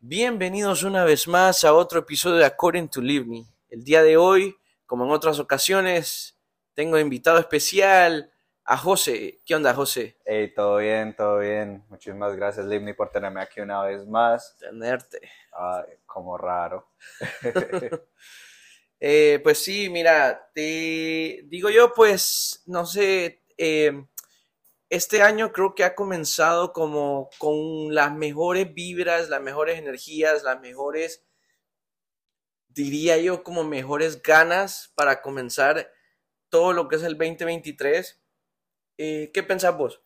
Bienvenidos una vez más a otro episodio de According to Live Me. El día de hoy, como en otras ocasiones, tengo invitado especial a José. ¿Qué onda, José? Hey, todo bien, todo bien. Muchísimas gracias, Livni, por tenerme aquí una vez más. Tenerte. Ay, como raro. Eh, pues sí, mira, te digo yo, pues, no sé, eh, este año creo que ha comenzado como con las mejores vibras, las mejores energías, las mejores, diría yo, como mejores ganas para comenzar todo lo que es el 2023. Eh, ¿Qué pensás vos?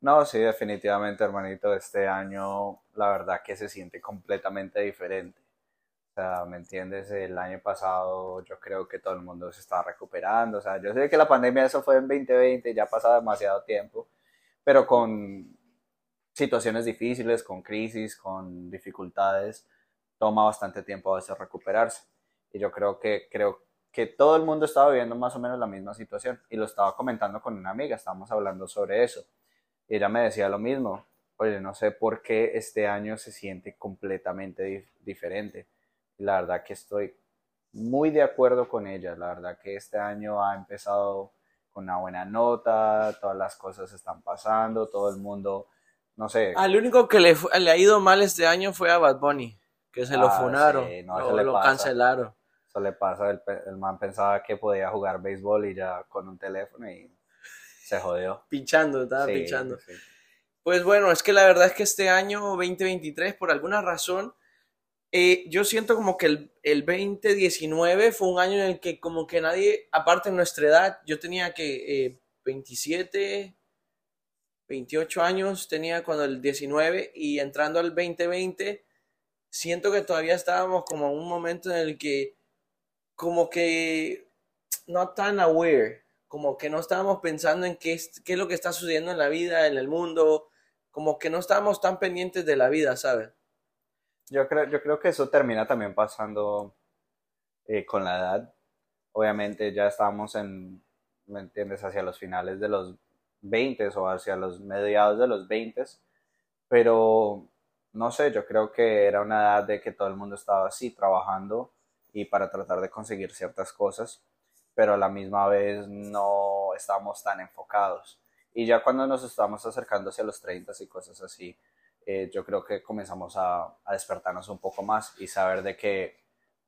No, sí, definitivamente, hermanito, este año la verdad que se siente completamente diferente. O sea, ¿me entiendes? El año pasado yo creo que todo el mundo se estaba recuperando. O sea, yo sé que la pandemia eso fue en 2020, ya ha pasado demasiado tiempo, pero con situaciones difíciles, con crisis, con dificultades, toma bastante tiempo a veces recuperarse. Y yo creo que, creo que todo el mundo estaba viviendo más o menos la misma situación. Y lo estaba comentando con una amiga, estábamos hablando sobre eso. Y ella me decía lo mismo. Oye, no sé por qué este año se siente completamente dif diferente. Y la verdad que estoy muy de acuerdo con ella. La verdad que este año ha empezado con una buena nota, todas las cosas están pasando, todo el mundo, no sé. Al único que le, le ha ido mal este año fue a Bad Bunny, que se lo Ah, funaron, sí, no, lo, lo cancelaron. Eso le pasa, el, el man pensaba que podía jugar béisbol y ya con un teléfono y se jodió. Pinchando, estaba Sí, pinchando. sí. Pues bueno, es que la verdad es que este año 2023, por alguna razón, eh, yo siento como que el, el 2019 fue un año en el que como que nadie, aparte de nuestra edad, yo tenía que eh, 27, 28 años tenía cuando el 19 y entrando al 2020, siento que todavía estábamos como en un momento en el que como que no tan aware, como que no estábamos pensando en qué es, qué es lo que está sucediendo en la vida, en el mundo, como que no estábamos tan pendientes de la vida, ¿sabes? Yo creo, yo creo que eso termina también pasando eh, con la edad. Obviamente ya estamos en, ¿me entiendes?, hacia los finales de los 20 o hacia los mediados de los 20, pero no sé, yo creo que era una edad de que todo el mundo estaba así trabajando y para tratar de conseguir ciertas cosas, pero a la misma vez no estábamos tan enfocados. Y ya cuando nos estamos acercando hacia los 30 y cosas así, eh, yo creo que comenzamos a, despertarnos un poco más y saber de que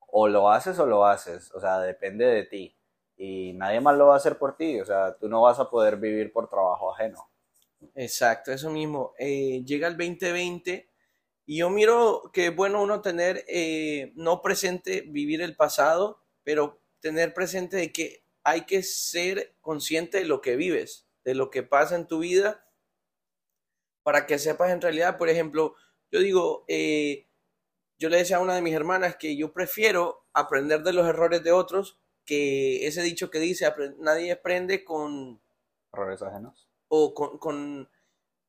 o lo haces o lo haces, o sea, depende de ti y nadie más lo va a hacer por ti, o sea, tú no vas a poder vivir por trabajo ajeno. Exacto, eso mismo. Eh, llega el 2020 y yo miro que es bueno uno tener, eh, no presente, vivir el pasado, pero tener presente de que hay que ser consciente de lo que vives, de lo que pasa en tu vida, para que sepas en realidad, por ejemplo, yo digo, eh, yo le decía a una de mis hermanas que yo prefiero aprender de los errores de otros que ese dicho que dice, nadie aprende con Errores ajenos. o con, con,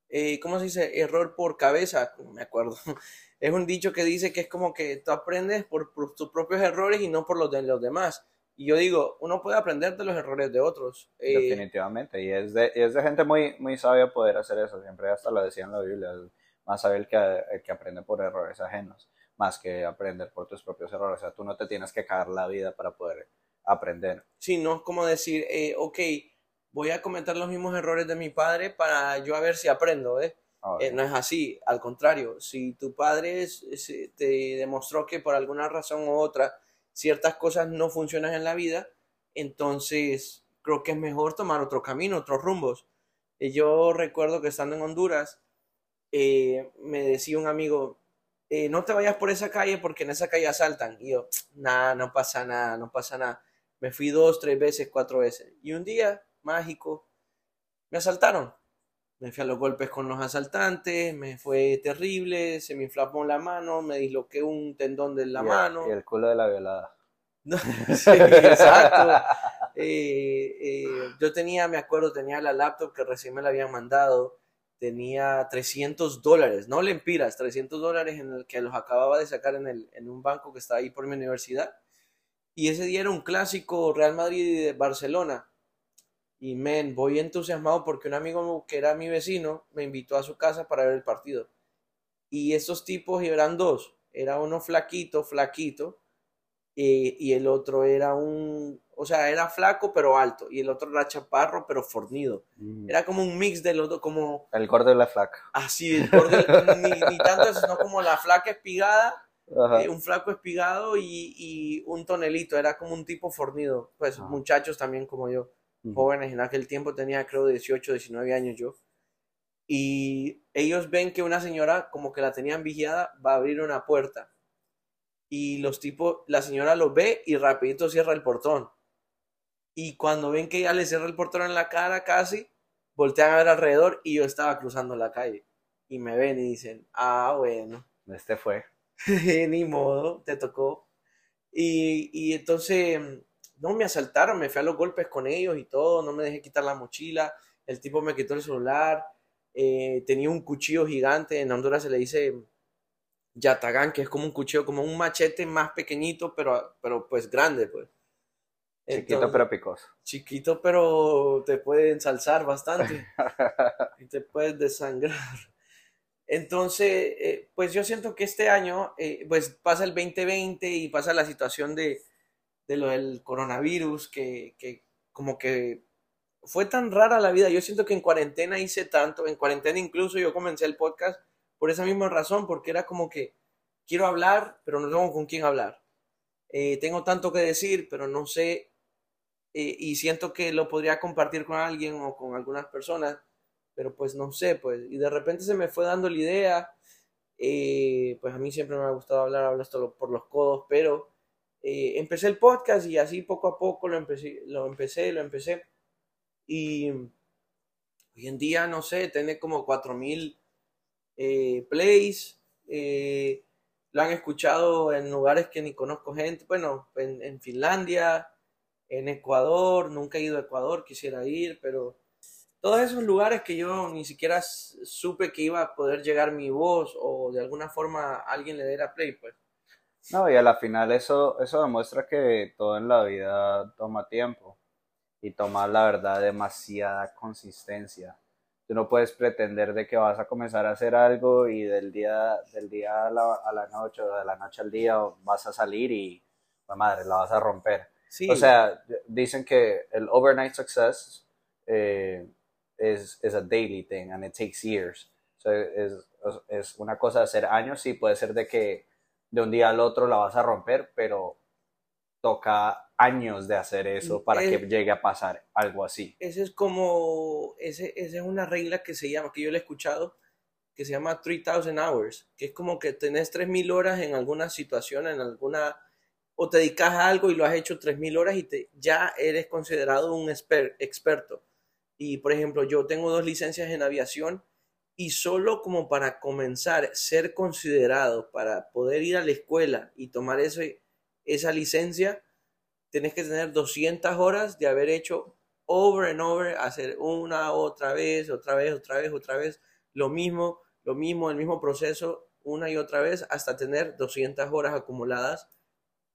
eh, ¿cómo se dice? Error por cabeza, me acuerdo. Es un dicho que dice que es como que tú aprendes por, por tus propios errores y no por los de los demás. Y yo digo, uno puede aprender de los errores de otros. Eh, Definitivamente, y es de, y es de gente muy, muy sabia poder hacer eso, siempre hasta lo decía en la Biblia, es más sabio el que, el que aprende por errores ajenos, más que aprender por tus propios errores, o sea, tú no te tienes que cagar la vida para poder aprender. sí, no es como decir, eh, ok, voy a cometer los mismos errores de mi padre para yo a ver si aprendo, ¿eh? Obvio. Eh, no es así, al contrario, si tu padre es- es- te demostró que por alguna razón u otra ciertas cosas no funcionan en la vida, entonces creo que es mejor tomar otro camino, otros rumbos. Eh, yo recuerdo que estando en Honduras, eh, me decía un amigo, eh, no te vayas por esa calle porque en esa calle asaltan. Y yo, nada, no pasa nada, no pasa nada. Me fui dos, tres veces, cuatro veces. Y un día, mágico, me asaltaron. Me fui a los golpes con los asaltantes, me fue terrible, se me inflamó la mano, me disloqué un tendón de la Y mano. Y el culo de la violada. Sí, exacto. Eh, eh, yo tenía, me acuerdo, tenía la laptop que recién me la habían mandado, tenía 300 dólares, no lempiras, 300 dólares en el que los acababa de sacar en, el, en un banco que está ahí por mi universidad. Y ese día era un clásico Real Madrid de Barcelona. Y men, voy entusiasmado porque un amigo que era mi vecino me invitó a su casa para ver el partido. Y estos tipos eran dos. Era uno flaquito, flaquito, eh, y el otro era un, o sea, era flaco pero alto, y el otro era chaparro pero fornido. Mm. Era como un mix de los dos, como El gordo y la flaca. así, el gordo, ni, ni tanto sino como la flaca espigada, eh, un flaco espigado y, y un tonelito, era como un tipo fornido, pues Ah. muchachos también como yo. Jóvenes, en aquel tiempo tenía creo 18, 19 años yo. Y ellos ven que una señora como que la tenían vigilada, va a abrir una puerta. Y los tipos, la señora los ve y rapidito cierra el portón. Y cuando ven que ella le cierra el portón en la cara casi, voltean a ver alrededor y yo estaba cruzando la calle. Y me ven y dicen, ah, bueno, Este fue. ni modo, te tocó. Y, y entonces, no, me asaltaron, me fui a los golpes con ellos y todo, no me dejé quitar la mochila, el tipo me quitó el celular, eh, tenía un cuchillo gigante, en Honduras se le dice yatagán, que es como un cuchillo, como un machete más pequeñito, pero, pero pues grande, pues. Chiquito pero picoso. chiquito, pero te puede ensalzar bastante y te puedes desangrar. Entonces, eh, pues yo siento que este año, eh, pues pasa el 2020 y pasa la situación de, de lo del coronavirus, que, que como que fue tan rara la vida. Yo siento que en cuarentena hice tanto, en cuarentena incluso yo comencé el podcast por esa misma razón, porque era como que quiero hablar, pero no tengo con quién hablar. Eh, tengo tanto que decir, pero no sé, eh, y siento que lo podría compartir con alguien o con algunas personas, pero pues no sé, pues, y de repente se me fue dando la idea, eh, pues a mí siempre me ha gustado hablar, hablo por los codos, pero eh, empecé el podcast y así poco a poco lo empecé, lo empecé, lo empecé, y hoy en día, no sé, tiene como 4000 eh, plays, eh, lo han escuchado en lugares que ni conozco gente, bueno, en, en Finlandia, en Ecuador, nunca he ido a Ecuador, quisiera ir, pero todos esos lugares que yo ni siquiera supe que iba a poder llegar mi voz o de alguna forma alguien le diera play, pues. No, y a la final eso, eso demuestra que todo en la vida toma tiempo y toma, la verdad, demasiada consistencia. Tú no puedes pretender de que vas a comenzar a hacer algo y del día, del día a la, a la noche o de la noche al día vas a salir y, la madre, la vas a romper. Sí, O sea, dicen que el overnight success eh, es is a daily thing and it takes years. So, es, es una cosa de hacer años, sí, puede ser de que de un día al otro la vas a romper, pero toca años de hacer eso para que llegue a pasar algo así. ese es como, ese, esa es una regla que se llama, que yo le he escuchado, que se llama 3000 hours, que es como que tenés 3000 horas en alguna situación, en alguna, o te dedicas a algo y lo has hecho 3000 horas y te, ya eres considerado un exper- experto. Y por ejemplo, yo tengo dos licencias en aviación y solo como para comenzar, ser considerado para poder ir a la escuela y tomar ese, esa licencia, tenés que tener 200 horas de haber hecho over and over, hacer una, otra vez, otra vez, otra vez, otra vez, lo mismo, lo mismo, el mismo proceso, una y otra vez, hasta tener 200 horas acumuladas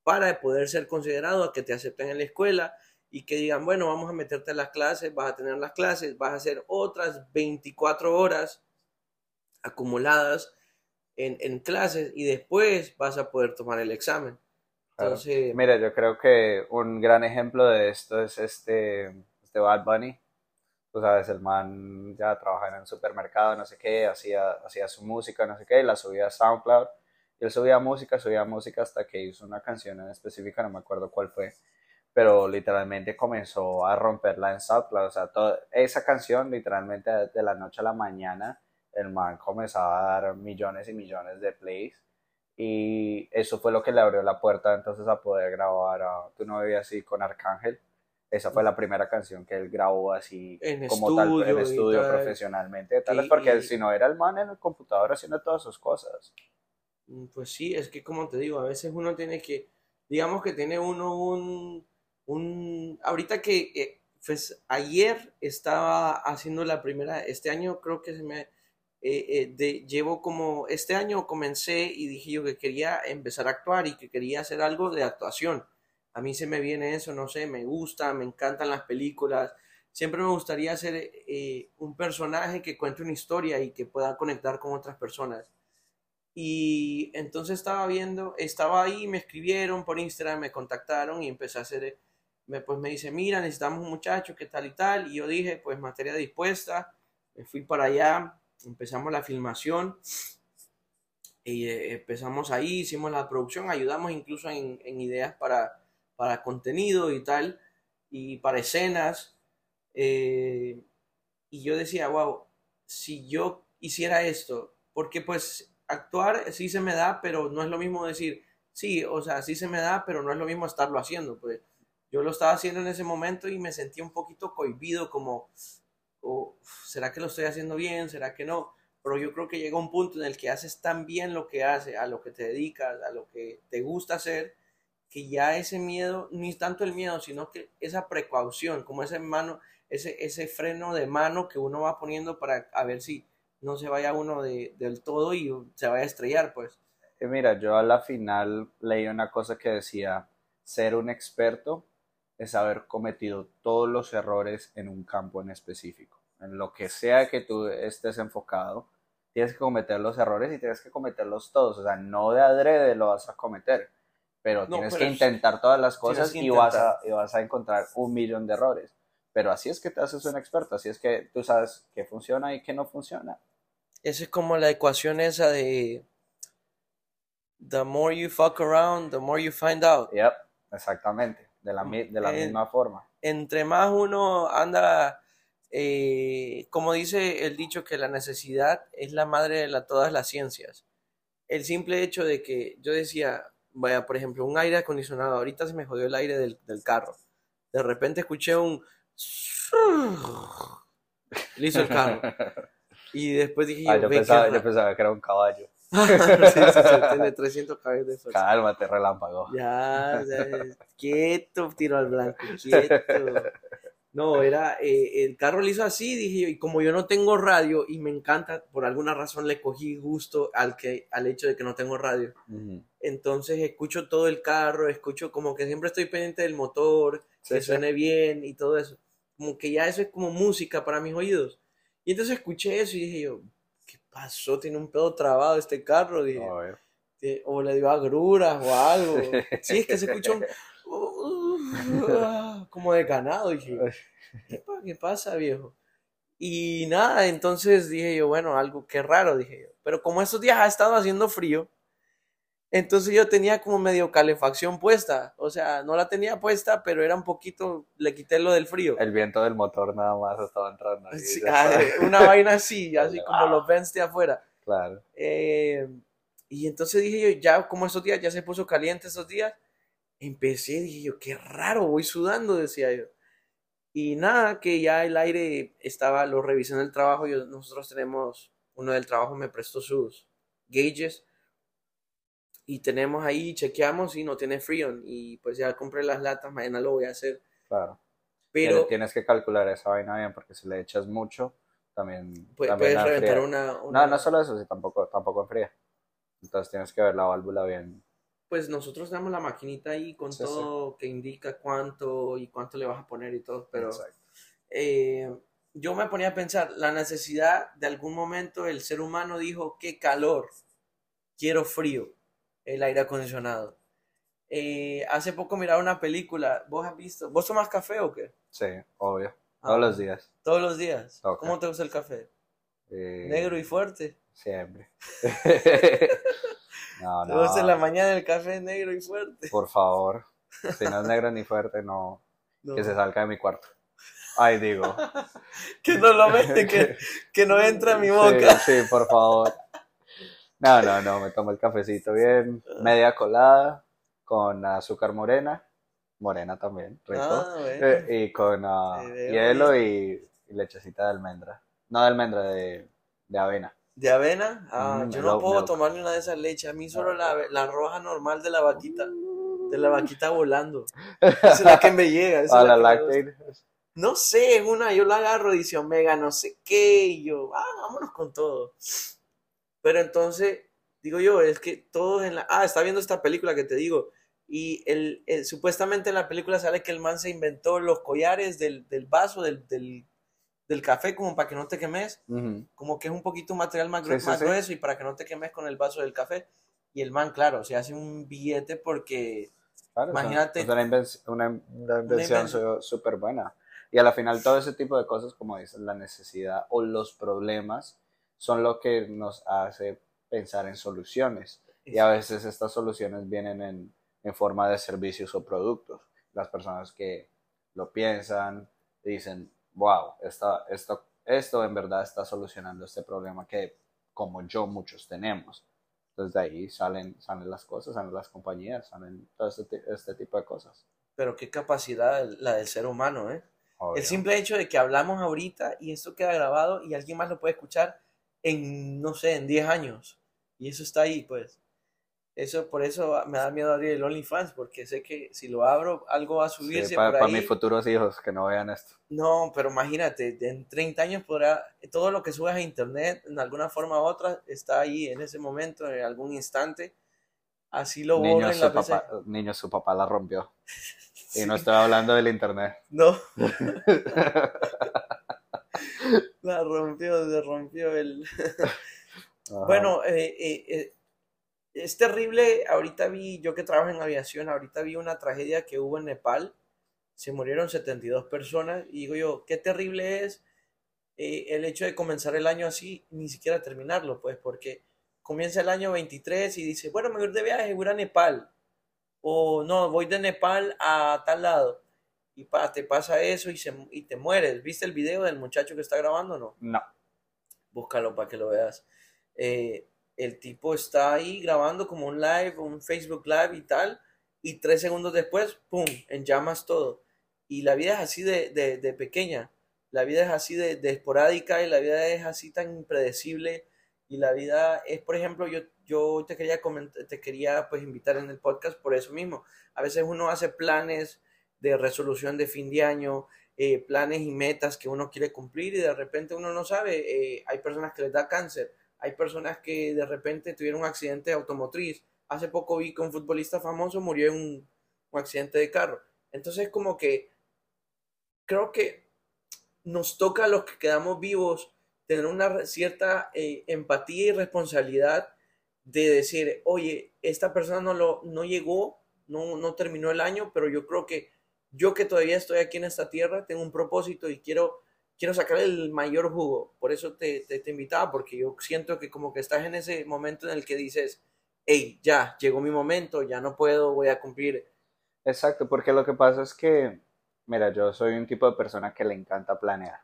para poder ser considerado a que te acepten en la escuela y que digan, bueno, vamos a meterte a las clases, vas a tener las clases, vas a hacer otras 24 horas acumuladas en, en clases y después vas a poder tomar el examen. Claro. Entonces, Mira, yo creo que un gran ejemplo de esto es este, este Bad Bunny. Tú sabes, el man ya trabajaba en un supermercado, no sé qué, hacía, hacía su música, no sé qué, y la subía a SoundCloud. Y él subía música, subía música hasta que hizo una canción en específica, no me acuerdo cuál fue, pero literalmente comenzó a romperla en SoundCloud. O sea, todo- esa canción, literalmente de la noche a la mañana, el man comenzaba a dar millones y millones de plays. Y eso fue lo que le abrió la puerta entonces a poder grabar a Tu novia así con Arcángel. Esa fue la primera canción que él grabó así En como tal en estudio estudio tal. profesionalmente. Tal vez porque y- si no era el man en el computador haciendo todas sus cosas. Mm, Pues sí, es que como te digo, a veces uno tiene que, digamos que tiene uno un, un, ahorita que, eh, pues ayer estaba haciendo la primera, este año creo que se me, eh, eh, de, llevo como, este año comencé y dije yo que quería empezar a actuar y que quería hacer algo de actuación. A mí se me viene eso, no sé, me gusta, me encantan las películas. Siempre me gustaría ser eh, un personaje que cuente una historia y que pueda conectar con otras personas. Y entonces estaba viendo, estaba ahí, me escribieron por Instagram, me contactaron y empecé a hacer, me, pues me dice, mira, necesitamos un muchacho, qué tal y tal. Y yo dije, pues materia dispuesta, me fui para allá, empezamos la filmación y eh, empezamos ahí, hicimos la producción, ayudamos incluso en, en ideas para, para contenido y tal, y para escenas. Eh, y yo decía, wow, si yo hiciera esto, porque pues actuar sí se me da, pero no es lo mismo decir, sí, o sea, sí se me da, pero no es lo mismo estarlo haciendo, pues yo lo estaba haciendo en ese momento y me sentí un poquito cohibido, como, oh, ¿será que lo estoy haciendo bien? ¿Será que no? Pero yo creo que llega un punto en el que haces tan bien lo que haces, a lo que te dedicas, a lo que te gusta hacer, que ya ese miedo, ni tanto el miedo, sino que esa precaución, como ese mano, ese, ese freno de mano que uno va poniendo para a ver si no se vaya uno de, del todo y se vaya a estrellar, pues. Mira, yo a la final leí una cosa que decía, ser un experto es haber cometido todos los errores en un campo en específico. En lo que sea que tú estés enfocado, tienes que cometer los errores y tienes que cometerlos todos. O sea, no de adrede lo vas a cometer, pero tienes que intentar todas las cosas y vas, a, y vas a encontrar un millón de errores. Pero así es que te haces un experto, así es que tú sabes qué funciona y qué no funciona. Esa es como la ecuación esa de the more you fuck around, the more you find out. Yep, exactamente, de la, de la misma forma. Entre más uno anda, eh, como dice el dicho que la necesidad es la madre de la, todas las ciencias. El simple hecho de que yo decía, vaya, por ejemplo, un aire acondicionado, ahorita se me jodió el aire del, del carro. De repente escuché un... Le hizo el carro. Y después dije ah, yo, pensaba, yo pensaba que era un caballo. sí, sí, sí, tiene 300 caballos de fuerza. Cálmate, relámpago. Ya, ya, quieto, tiro al blanco, quieto. No, era, eh, el carro le hizo así, dije yo, y como yo no tengo radio y me encanta, por alguna razón le cogí gusto al, que, al hecho de que no tengo radio. Entonces escucho todo el carro, escucho como que siempre estoy pendiente del motor, que suene bien y todo eso. Como que ya eso es como música para mis oídos. Y entonces escuché eso y dije yo, ¿qué pasó? Tiene un pedo trabado este carro. Dije, o le dio agruras o algo. Sí, es que se escuchó un, como de ganado. Dije, ¿qué pasa, viejo? Y nada, entonces dije yo, bueno, algo que raro, dije yo. Pero como estos días ha estado haciendo frío, entonces yo tenía como medio calefacción puesta, o sea, no la tenía puesta, pero era un poquito, le quité lo del frío. El viento del motor nada más estaba entrando. Ah, una vaina así, así como los vents de afuera. Claro. Eh, y entonces dije yo, ya como esos días, ya se puso caliente esos días, empecé, dije yo, qué raro, voy sudando, decía yo. Y nada, que ya el aire estaba, lo revisé en el trabajo, yo, nosotros tenemos, uno del trabajo me prestó sus gauges y tenemos ahí, chequeamos y no tiene freon y pues ya compré las latas, mañana lo voy a hacer. Claro. Pero tienes que calcular esa vaina bien porque si le echas mucho, también... Puede, puedes reventar una, No, no solo eso, si tampoco, tampoco enfría. Entonces tienes que ver la válvula bien. Pues nosotros tenemos la maquinita ahí con todo que indica cuánto y cuánto le vas a poner y todo, pero eh, yo me ponía a pensar, la necesidad de algún momento el ser humano dijo, qué calor, quiero frío el aire acondicionado. Eh, hace poco miraba una película, ¿vos has visto? ¿Vos tomas café o qué? Sí, obvio. Ah, todos los días. Todos los días. ¿Cómo te gusta el café? Eh, ¿Negro y fuerte? Siempre. no, no. ¿Te gusta en la mañana el café negro y fuerte? Por favor. Si no es negro ni fuerte, no. Que se salga de mi cuarto. Ay, digo. que no lo mete, que, que no entra a mi boca. sí, por favor. No, no, no, me tomo el cafecito bien, media colada, con azúcar morena, morena también, rico, ah, eh, y con uh, hielo y, lechecita de almendra. No de almendra, de, de avena. ¿De avena? Ah, mm, yo no puedo tomarle una de esas leches, a mí solo la, la roja normal de la vaquita, de la vaquita volando. Esa es la que me llega. Esa la, la No sé, es una, yo la agarro y dice Omega, no sé qué, y yo, ah, vámonos con todo. Pero entonces, digo yo, es que todos en la... Ah, está viendo esta película que te digo. Y el, supuestamente en la película sale que el man se inventó los collares del, del vaso, del, del, del café como para que no te quemes, Ujú. como que es un poquito material más, Sí, sí, más sí. grueso y para que no te quemes con el vaso del café. Y el man, claro, se hace un billete porque Claro, Imagínate- Es una, inven- una, una invención súper buena. Y a la final todo ese tipo de cosas, como dices, la necesidad o los problemas son lo que nos hace pensar en soluciones. Y a veces estas soluciones vienen en, en forma de servicios o productos. Las personas que lo piensan dicen, wow, esta, esto, esto en verdad está solucionando este problema que como yo muchos tenemos. Entonces de ahí salen, salen las cosas, salen las compañías, salen todo este, este tipo de cosas. Pero qué capacidad la del ser humano, ¿eh? Obvio. El simple hecho de que hablamos ahorita y esto queda grabado y alguien más lo puede escuchar en, no sé, en 10 años. Y eso está ahí, pues. Eso, por eso me da miedo abrir el OnlyFans, porque sé que si lo abro, algo va a subirse para por ahí. mis futuros hijos que no vean esto. No, pero imagínate, en 30 años podrá, todo lo que subas a internet, en alguna forma u otra, está ahí en ese momento, en algún instante. Así lo Niño borren su, la PC. papá, niño, su papá la rompió. Y Sí. no estoy hablando del internet. No, la rompió, se rompió el... Bueno, eh, eh, eh, es terrible. Ahorita vi, yo que trabajo en aviación, ahorita vi una tragedia que hubo en Nepal. Se murieron 72 personas. Y digo yo, qué terrible es eh, el hecho de comenzar el año así, ni siquiera terminarlo, pues, porque comienza el año 23 y dice, bueno, me voy a ir de viaje, voy a Nepal. O no, voy de Nepal a tal lado. Y pa, te pasa eso y, se, y te mueres. ¿Viste el video del muchacho que está grabando o no? No. búscalo para que lo veas. Eh, el tipo está ahí grabando como un live, un Facebook Live y tal, y tres segundos después, ¡pum!, en llamas todo. Y la vida es así de, de, de pequeña, la vida es así de, de esporádica y la vida es así tan impredecible. Y la vida es, por ejemplo, yo, yo te quería comentar, te quería pues invitar en el podcast por eso mismo. A veces uno hace planes de resolución de fin de año, eh, planes y metas que uno quiere cumplir y de repente uno no sabe. eh, hay personas que les da cáncer, hay personas que de repente tuvieron un accidente automotriz. Hace poco vi que un futbolista famoso murió en un, accidente de carro. Entonces como que creo que nos toca a los que quedamos vivos tener una cierta eh, empatía y responsabilidad de decir, oye, esta persona no, lo, no llegó, no, no terminó el año, pero yo creo que yo que todavía estoy aquí en esta tierra, tengo un propósito y quiero, quiero sacar el mayor jugo. Por eso te, te, te invitaba, porque yo siento que como que estás en ese momento en el que dices, hey, ya, llegó mi momento, ya no puedo, voy a cumplir. Exacto, porque lo que pasa es que, mira, yo soy un tipo de persona que le encanta planear.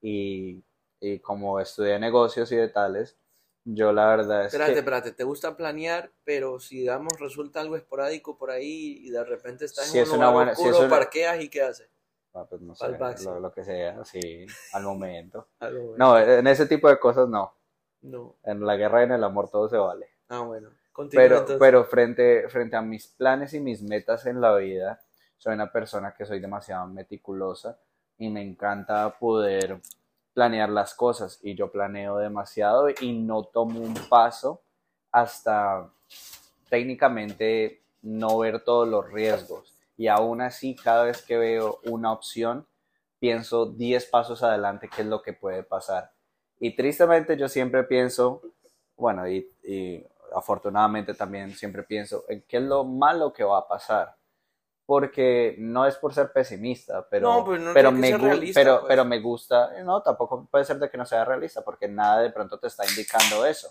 Y, y como estudié negocios y de tales, yo la verdad es Espérate, que... espérate, te gusta planear, pero si digamos resulta algo esporádico por ahí y de repente estás Si en es un lugar buena- si oscuro, es una- parqueas y qué haces. Ah, pues no sé, lo, lo que sea, sí, al momento. No, en ese tipo de cosas no. No. En la guerra y en el amor todo se vale. Ah, bueno. Continúa Pero, entonces. pero frente, frente a mis planes y mis metas en la vida, soy una persona que soy demasiado meticulosa y me encanta poder planear las cosas y yo planeo demasiado y no tomo un paso hasta técnicamente no ver todos los riesgos. Y aún así, cada vez que veo una opción, pienso 10 pasos adelante qué es lo que puede pasar. Y tristemente yo siempre pienso, bueno, y, y afortunadamente también siempre pienso en qué es lo malo que va a pasar. Porque no es por ser pesimista, pero, No, pues no pero, me, realista, pero, pues. pero me gusta, no, tampoco puede ser de que no sea realista, porque nada de pronto te está indicando eso.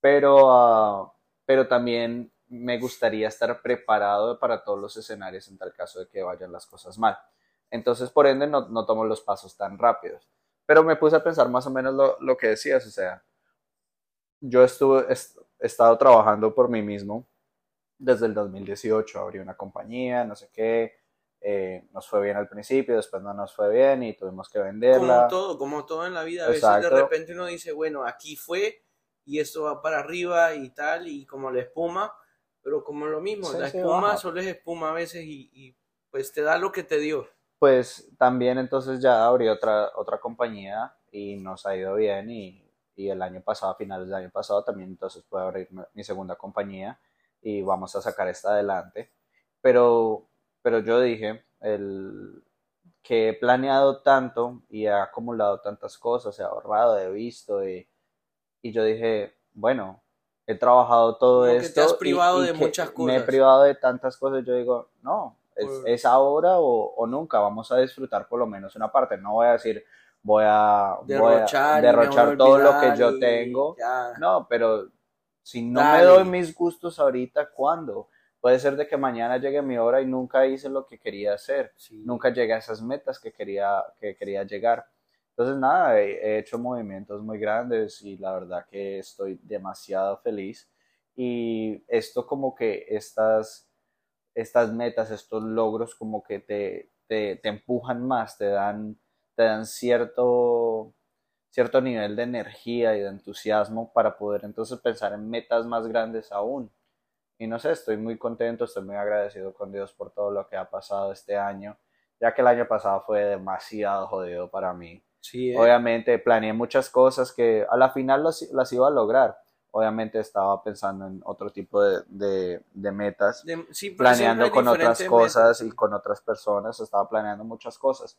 Pero, ah, pero también me gustaría estar preparado para todos los escenarios en tal caso de que vayan las cosas mal. Entonces, por ende, no, no tomo los pasos tan rápidos. Pero me puse a pensar más o menos lo, lo que decías, o sea, yo estuve, est- he estado trabajando por mí mismo desde el 2018, abrí una compañía, no sé qué, eh, nos fue bien al principio, después no nos fue bien y tuvimos que venderla. Como todo, como todo en la vida, a veces Exacto. de repente uno dice, bueno, aquí fue y esto va para arriba y tal, y como la espuma, pero como lo mismo, Sí, la sí, espuma baja. solo es espuma a veces y, y, pues te da lo que te dio. Pues también entonces ya abrí otra, otra compañía y nos ha ido bien y, y el año pasado, a finales del año pasado, también entonces pude abrir mi- mi segunda compañía y vamos a sacar esta adelante. Pero, pero yo dije, el, que he planeado tanto y he acumulado tantas cosas, he ahorrado, he visto y, y yo dije, bueno, he trabajado todo Como que esto. te has privado y de muchas Me he cosas. privado de tantas cosas. Yo digo, no, es, ahora o, o nunca. Vamos a disfrutar por lo menos una parte. No voy a decir, voy a voy a Derrochar, y derrochar mejor todo lo que yo tengo. ya. No, pero si no Dale. me doy mis gustos ahorita, ¿cuándo? Puede ser de que mañana llegue mi hora y nunca hice lo que quería hacer Sí. nunca llegué a esas metas que quería, que quería llegar. Entonces, nada, he, he hecho movimientos muy grandes y la verdad que estoy demasiado feliz. Y esto como que estas, estas metas, estos logros como que te, te, te empujan más, te dan, te dan cierto, cierto nivel de energía y de entusiasmo para poder entonces pensar en metas más grandes aún. Y no sé, estoy muy contento, estoy muy agradecido con Dios por todo lo que ha pasado este año, ya que el año pasado fue demasiado jodido para mí. Sí, eh. Obviamente planeé muchas cosas que a la final las, las iba a lograr. Obviamente estaba pensando en otro tipo de, de- de metas, De- sí, pero planeando con otras cosas metas. y con otras personas, estaba planeando muchas cosas,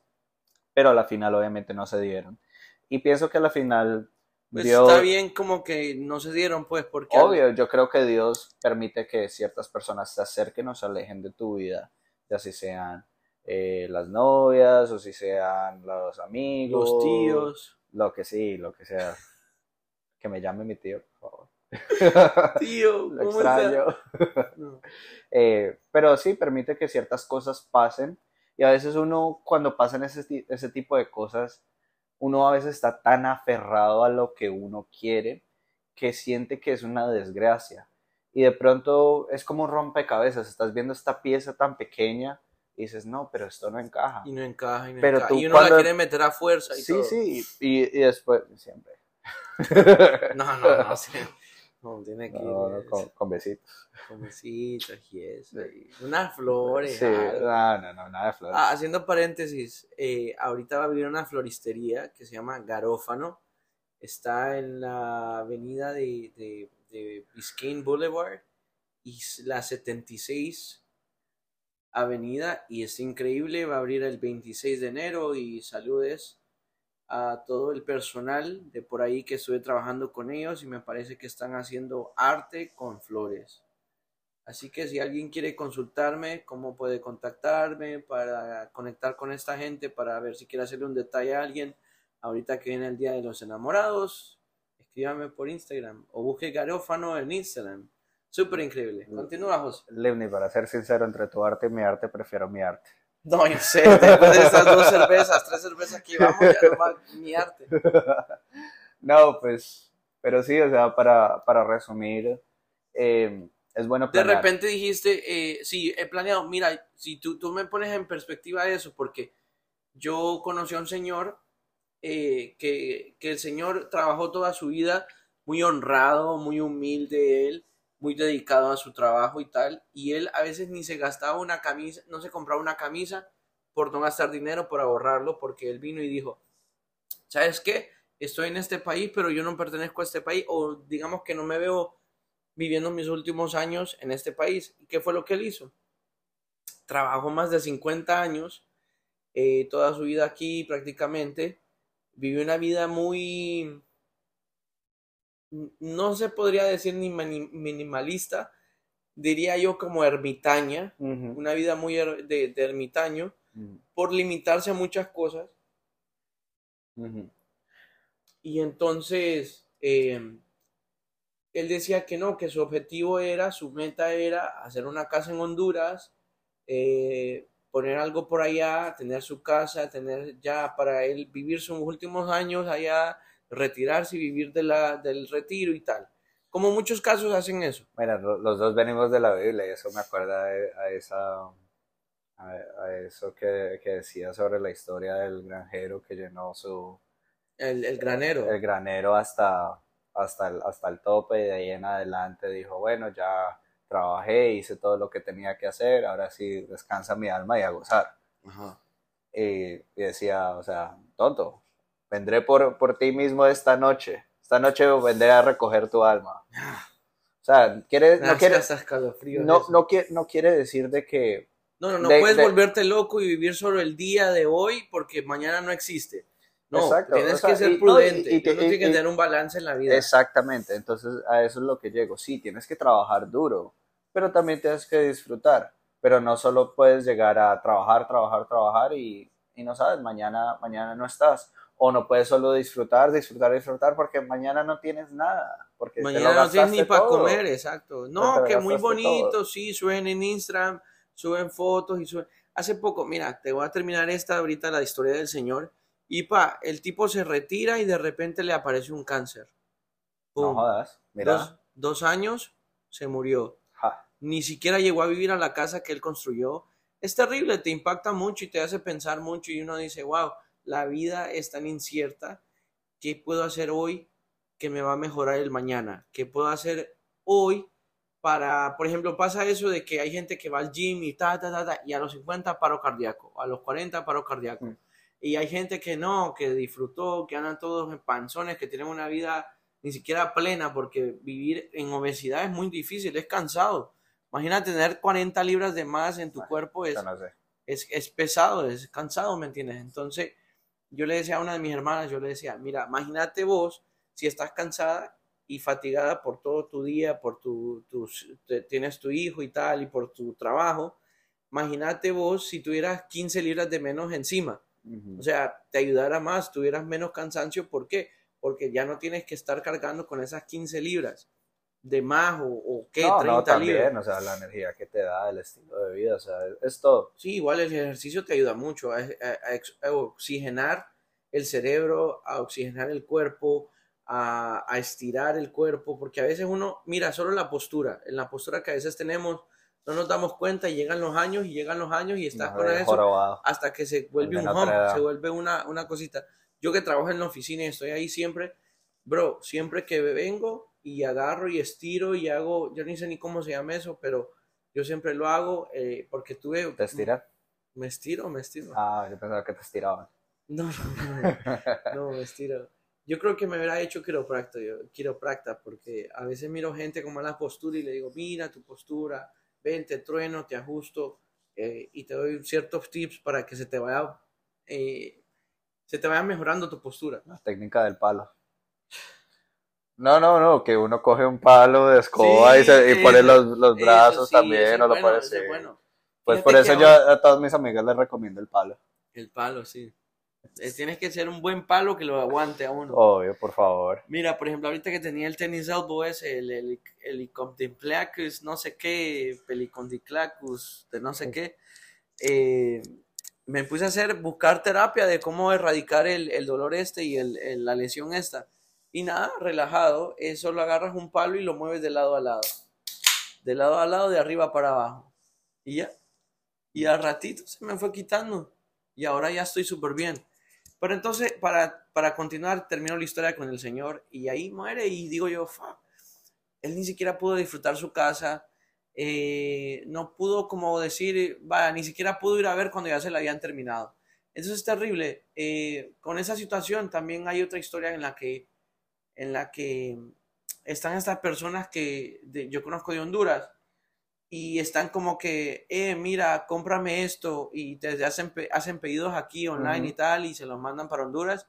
pero a la final obviamente no se dieron. Y pienso que a la final Pues Dios, está bien como que no se dieron, pues, porque Obvio, yo creo que Dios permite que ciertas personas se acerquen o se alejen de tu vida, ya si sean eh, las novias o si sean los amigos, los tíos, lo que sí, lo que sea. Que me llame mi tío, por favor. tío, Lo ¿cómo extraño. No. Eh, pero sí, permite que ciertas cosas pasen y a veces uno cuando pasan ese, ese tipo de cosas, uno a veces está tan aferrado a lo que uno quiere que siente que es una desgracia. Y de pronto es como un rompecabezas, estás viendo esta pieza tan pequeña y dices, no, pero esto no encaja. Y no encaja, y no Pero encaja. tú y uno la quiere meter a fuerza y Sí, todo. sí, y, y después, siempre. No, no, no, sí. No, tiene que No, ir con, con besitos. con besitos y eso. y unas flores. Sí, algo. no, no, nada de flores. Ah, haciendo paréntesis, eh, ahorita va a abrir una floristería que se llama Garófano. Está en la avenida de, de, de Biscayne Boulevard y la 76 avenida y es increíble. Va a abrir el 26 de enero y saludes a todo el personal de por ahí que estuve trabajando con ellos y me parece que están haciendo arte con flores. Así que si alguien quiere consultarme, cómo puede contactarme para conectar con esta gente, para ver si quiere hacerle un detalle a alguien, ahorita que viene el Día de los Enamorados, escríbame por Instagram o busque Garófano en Instagram. Súper increíble. Continúa, José. Livni, para ser sincero, entre tu arte y mi arte, prefiero mi arte. No, yo sé, después de estas dos cervezas, tres cervezas que vamos, ya no va mi arte. No, pues, pero sí, o sea, para, para resumir, eh, es bueno De planear. repente dijiste, eh, sí, he planeado, mira, si tú, tú me pones en perspectiva eso, porque yo conocí a un señor eh, que, que el señor trabajó toda su vida muy honrado, muy humilde él, muy dedicado a su trabajo y tal, y él a veces ni se gastaba una camisa, no se compraba una camisa por no gastar dinero, por ahorrarlo, porque él vino y dijo, ¿sabes qué? Estoy en este país, pero yo no pertenezco a este país, o digamos que no me veo viviendo mis últimos años en este país. ¿Y qué fue lo que él hizo? Trabajó más de 50 años, eh, toda su vida aquí prácticamente, vivió una vida muy, no se podría decir ni minimalista, diría yo como ermitaña, una vida muy er- de, de ermitaño, por limitarse a muchas cosas. Y entonces eh, él decía que no, que su objetivo era, su meta era hacer una casa en Honduras, eh, poner algo por allá, tener su casa, tener ya para él vivir sus últimos años allá, retirarse y vivir de la, del retiro y tal. Como muchos casos hacen eso. Mira, lo- los dos venimos de la Biblia y eso me acuerda a, esa, a, a eso que, que decía sobre la historia del granjero que llenó su, El, el granero. el granero hasta, hasta, el, hasta el tope y de ahí en adelante dijo, bueno, ya trabajé, hice todo lo que tenía que hacer, ahora sí descansa mi alma y a gozar. Ajá. Y, y decía, o sea, tonto, vendré por, por ti mismo esta noche, esta noche vendré a recoger tu alma. O sea, quiere, no quiere, no, no, quiere, no quiere decir de que, No, no, no De- puedes de- volverte loco y vivir solo el día de hoy porque mañana no existe. No, Exacto, tienes o sea, que ser y- y- prudente. y- y- Uno tiene que y- tener un balance en la vida. Exactamente, entonces a eso es lo que llego. Sí, tienes que trabajar duro, pero también tienes que disfrutar. Pero no solo puedes llegar a trabajar, trabajar, trabajar y, y no sabes, mañana, mañana no estás. O no puedes solo disfrutar, disfrutar, disfrutar porque mañana no tienes nada. Porque Mañana no tienes ni para comer, exacto. No, que muy bonito, todo. sí, suben en Instagram, suben fotos y suben. Hace poco, mira, te voy a terminar esta ahorita, la historia del señor. Y pa, el tipo se retira y de repente le aparece un cáncer. No Pum. jodas, mira. Dos, dos años, se murió. Ja, Ni siquiera llegó a vivir a la casa que él construyó. Es terrible, te impacta mucho y te hace pensar mucho y uno dice, wow, la vida es tan incierta. ¿Qué puedo hacer hoy que me va a mejorar el mañana? ¿Qué puedo hacer hoy para, por ejemplo, pasa eso de que hay gente que va al gym y ta, ta, ta, ta, y a los 50 paro cardíaco, a los 40 paro cardíaco. Mm. Y hay gente que no, que disfrutó, que andan todos en panzones, que tienen una vida ni siquiera plena, porque vivir en obesidad es muy difícil, es cansado. Imagina tener 40 libras de más en tu Bueno, cuerpo, es, yo no sé. es, es pesado, es cansado, ¿me entiendes? Entonces, yo le decía a una de mis hermanas, yo le decía, mira, imagínate vos si estás cansada y fatigada por todo tu día, por tu, tus- te- tienes tu hijo y tal, y por tu trabajo, imagínate vos si tuvieras 15 libras de menos encima. Ujú. O sea, te ayudara más, tuvieras menos cansancio. ¿Por qué? Porque ya no tienes que estar cargando con esas 15 libras de más o, o qué, no, 30 no, también, libras. o sea, la energía que te da, el estilo de vida, o sea, es, es todo. Sí, igual el ejercicio te ayuda mucho a, oxigenar el cerebro, a oxigenar el cuerpo, a, a estirar el cuerpo, porque a veces uno, mira, solo la postura, en la postura que a veces tenemos, no nos damos cuenta y llegan los años y llegan los años y estás No, con eso jorobado. hasta que se vuelve un home, se vuelve una, una cosita. Yo que trabajo en la oficina y estoy ahí siempre, bro, siempre que vengo y agarro y estiro y hago, yo ni sé ni cómo se llama eso, pero yo siempre lo hago eh, porque tuve... ¿Te estiras? Me estiro, me estiro. Ah, yo pensaba que te estiraban. No, no, no, no, me estiro. Yo creo que me hubiera hecho quiropracta, yo, quiropracta, porque a veces miro gente con mala postura y le digo, mira tu postura, ven, te trueno, te ajusto eh, y te doy ciertos tips para que se te vaya, eh, se te vaya mejorando tu postura. La técnica del palo. No, no, no, que uno coge un palo de escoba Sí, y, se, y pone los, los brazos sí, también, o lo bueno, sí. bueno. Pues por eso yo ahora- a todas mis amigas les recomiendo el palo. El palo, sí. Eh, Tienes que ser un buen palo que lo aguante a uno. Obvio, por favor. Mira, por ejemplo, ahorita que tenía el tenis elbow ese, el, el, helicondimplacus, no sé qué, pelicondiclacus, de no sé qué, eh, me puse a hacer, buscar terapia de cómo erradicar el, el dolor este y el, el- la lesión esta. Y nada, relajado, eh, solo agarras un palo y lo mueves de lado a lado. De lado a lado, de arriba para abajo. Y ya. Y al ratito se me fue quitando. Y ahora ya estoy súper bien. Pero entonces, para, para continuar, termino la historia con el Señor y ahí muere y digo yo, "Fuck". él ni siquiera pudo disfrutar su casa, eh, no pudo como decir, vaya, ni siquiera pudo ir a ver cuando ya se la habían terminado. Entonces es terrible. Eh, con esa situación también hay otra historia en la que, en la que están estas personas que de- yo conozco de Honduras y están como que, eh, mira, cómprame esto y te hacen, hacen pedidos aquí online Ujú. y tal y se los mandan para Honduras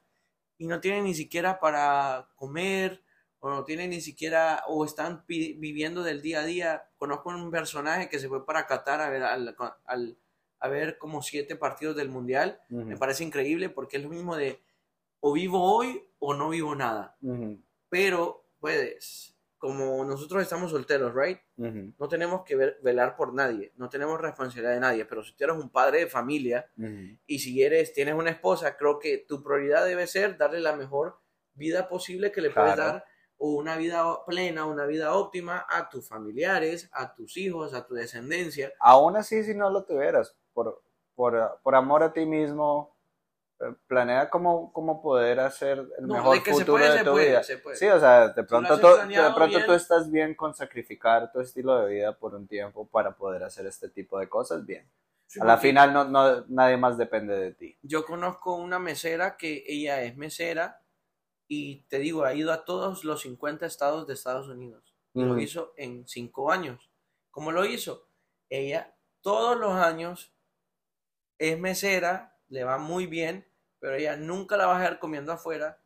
y no tienen ni siquiera para comer o no tienen ni siquiera o están viviendo del día a día. Conozco un personaje que se fue para Qatar a ver, al- al- a ver como siete partidos del Mundial. Me parece increíble porque es lo mismo de o vivo hoy o no vivo nada. Pero puedes, como nosotros estamos solteros, ¿right? no tenemos que ver- velar por nadie, no tenemos responsabilidad de nadie, pero si tú eres un padre de familia y si eres, tienes una esposa, creo que tu prioridad debe ser darle la mejor vida posible que le puedes dar o una vida plena, una vida óptima a tus familiares, a tus hijos, a tu descendencia. Aún así, si no lo tuvieras, por, por, por amor a ti mismo, planea cómo, cómo poder hacer el No, mejor que futuro puede, de tu puede, vida. Sí, o sea, de pronto, tú, de pronto tú estás bien con sacrificar tu estilo de vida por un tiempo para poder hacer este tipo de cosas bien. Sí, A la final no, no, nadie más depende de ti. Yo conozco una mesera que ella es mesera y te digo, ha ido a todos los 50 estados de Estados Unidos. Y lo hizo en cinco años. ¿Cómo lo hizo? Ella todos los años es mesera, le va muy bien, pero ella nunca la vas a ver comiendo afuera,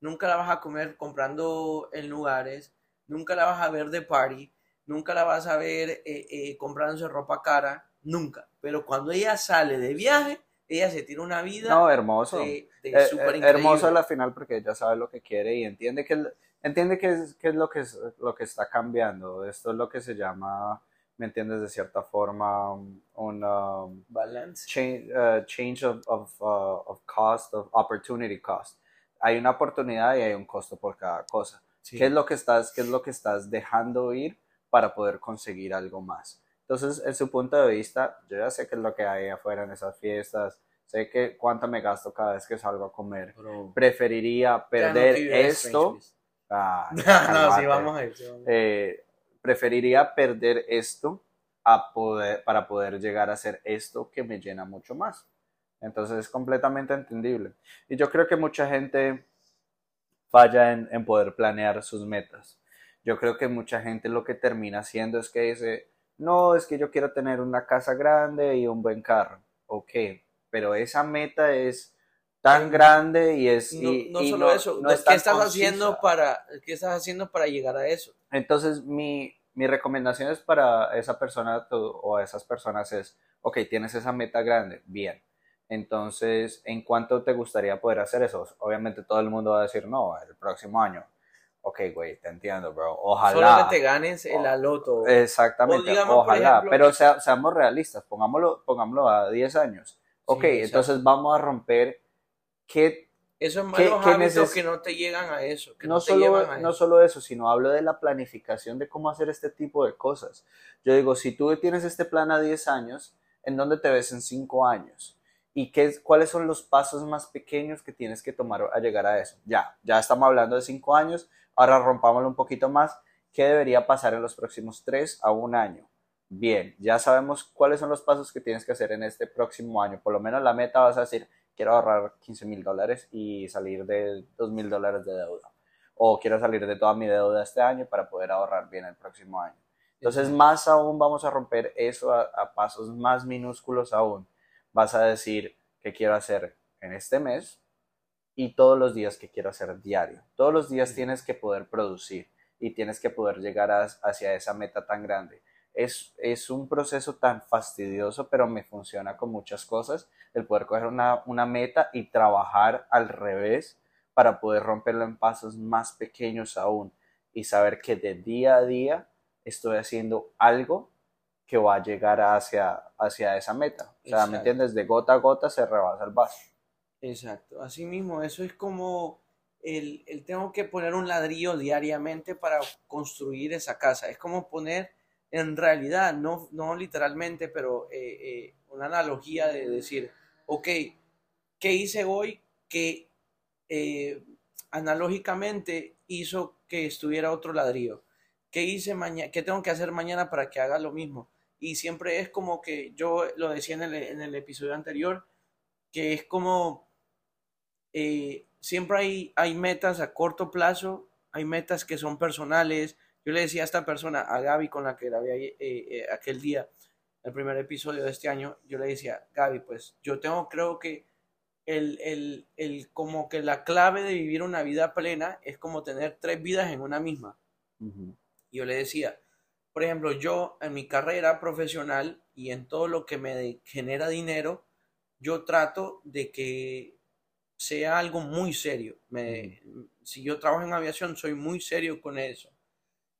nunca la vas a comer comprando en lugares, nunca la vas a ver de party, nunca la vas a ver eh, eh, comprándose ropa cara, nunca. Pero cuando ella sale de viaje, ella se tiene una vida No, hermoso. de, de Eh, eh, hermoso la final porque ella sabe lo que quiere y entiende que entiende qué es, qué es lo que es lo que está cambiando. Esto es lo que se llama, ¿me entiendes? De cierta forma, un um, balance. change, uh, change of, of, uh, of cost, of opportunity cost. Hay una oportunidad y hay un costo por cada cosa. Sí. ¿Qué es lo que estás, qué es lo que estás dejando ir para poder conseguir algo más? Entonces, en su punto de vista, yo ya sé qué es lo que hay afuera en esas fiestas, sé que cuánto me gasto cada vez que salgo a comer. Bro. Preferiría no perder vives esto. Ah, ya, no, sí, vamos a ir. sí, vamos a ir. Eh, preferiría perder esto a poder, para poder llegar a hacer esto que me llena mucho más. Entonces es completamente entendible. Y yo creo que mucha gente falla en, en poder planear sus metas. Yo creo que mucha gente lo que termina haciendo es que dice, no, es que yo quiero tener una casa grande y un buen carro. Ok, pero esa meta es tan grande y es... No, y- no y solo eso, no es ¿qué estás haciendo para qué estás haciendo para llegar a eso? Entonces, mi, mi recomendación es para esa persona o a esas personas es, ok, tienes esa meta grande, bien. Entonces, ¿en cuánto te gustaría poder hacer eso? Obviamente todo el mundo va a decir, no, el próximo año. Ok, güey, te entiendo, bro. Ojalá. Solo que te ganes el aloto. Exactamente, digamos, ojalá. ejemplo- Pero sea- seamos realistas, pongámoslo, pongámoslo a 10 años. Ok, entonces vamos a romper qué Esos ¿qué- malos qué hábitos que no te llegan a eso, que no, no te solo, llevan a no eso. solo eso, sino hablo de la planificación de cómo hacer este tipo de cosas. Yo digo, si tú tienes este plan a 10 años, ¿en dónde te ves en 5 años? ¿Y qué, es- cuáles son los pasos más pequeños que tienes que tomar a llegar a eso? Ya, ya estamos hablando de 5 años, ahora rompámoslo un poquito más. ¿Qué debería pasar en los próximos 3 a un año? Bien, ya sabemos cuáles son los pasos que tienes que hacer en este próximo año. Por lo menos la meta vas a decir, quiero ahorrar 15 mil dólares y salir de 2 mil dólares de deuda. O quiero salir de toda mi deuda este año para poder ahorrar bien el próximo año. Entonces, más aún vamos a romper eso a, a pasos más minúsculos aún. Vas a decir qué quiero hacer en este mes y todos los días que quiero hacer diario. Todos los días tienes que poder producir y tienes que poder llegar a- hacia esa meta tan grande. Es, es un proceso tan fastidioso, pero me funciona con muchas cosas. El poder coger una, una meta y trabajar al revés para poder romperlo en pasos más pequeños aún y saber que de día a día estoy haciendo algo que va a llegar hacia, hacia esa meta. O sea, ¿me Exacto. entiendes? De gota a gota se rebasa el vaso. Exacto, así mismo, eso es como el, el tengo que poner un ladrillo diariamente para construir esa casa. Es como poner en realidad, no, no literalmente, pero eh, eh, una analogía de decir, ok, ¿qué hice hoy que eh, analógicamente hizo que estuviera otro ladrillo? ¿Qué hice mañana? ¿Qué tengo que hacer mañana para que haga lo mismo? Y siempre es como que yo lo decía en el, en el episodio anterior, que es como eh, siempre hay, hay metas a corto plazo, hay metas que son personales. Yo le decía a esta persona, a Gaby, con la que la había eh, eh, aquel día, el primer episodio de este año, yo le decía, Gaby, pues yo tengo, creo que el, el, el, como que la clave de vivir una vida plena es como tener tres vidas en una misma. Y yo le decía, por ejemplo, yo en mi carrera profesional y en todo lo que me genera dinero, yo trato de que sea algo muy serio. Me, Si yo trabajo en aviación, soy muy serio con eso.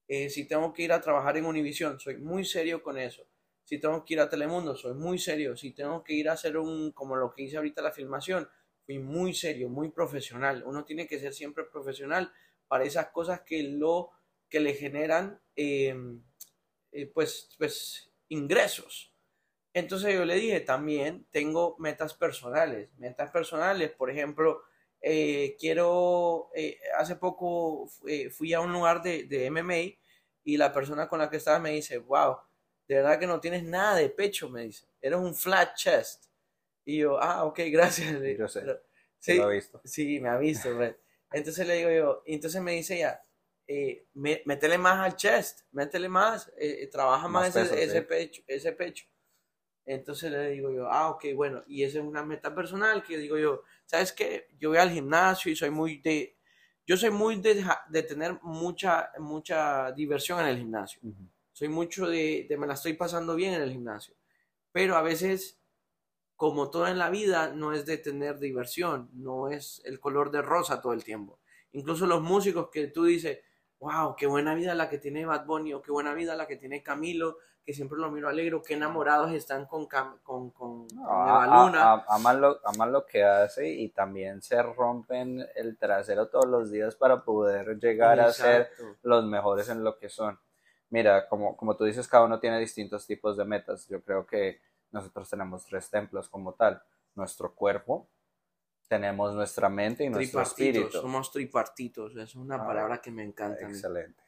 Eh, si tengo que ir a trabajar en Univision, soy muy serio con eso. Si tengo que ir a Telemundo, soy muy serio. Si tengo que ir a hacer un, como lo que hice ahorita la filmación, fui muy serio, muy profesional. Uno tiene que ser siempre profesional para esas cosas que lo que le generan eh, eh, pues, pues ingresos. Entonces yo le dije, también tengo metas personales. Metas personales, por ejemplo, eh, quiero, eh, hace poco fui a un lugar de, de, MMA y la persona con la que estaba me dice, wow, de verdad que no tienes nada de pecho, me dice, eres un flat chest. Y yo, ah, ok, gracias. Yo sé, sí, lo he visto. Sí, me ha visto. Entonces le digo yo, y entonces me dice ella, eh, métele más al chest, métele más, eh, eh, trabaja más, Más ese, peso, ese sí. pecho, ese pecho. Entonces le digo yo, ah, ok, bueno, y esa es una meta personal que digo yo, ¿sabes qué? Yo voy al gimnasio y soy muy de, yo soy muy de, de tener mucha, mucha diversión en el gimnasio. Soy mucho de, de, me la estoy pasando bien en el gimnasio. Pero a veces, como todo en la vida, no es de tener diversión, no es el color de rosa todo el tiempo. Incluso los músicos que tú dices, wow, qué buena vida la que tiene Bad Bunny, o qué buena vida la que tiene Camilo, que siempre lo miro alegre, qué enamorados están con, con, con, Luna. aman, lo, lo que hace y también se rompen el trasero todos los días para poder llegar a ser los mejores en lo que son. Mira, como, como tú dices, cada uno tiene distintos tipos de metas. Yo creo que nosotros tenemos tres templos como tal. Nuestro cuerpo, tenemos nuestra mente y nuestro espíritu. Somos tripartitos, es una ah, palabra que me encanta. Excelente.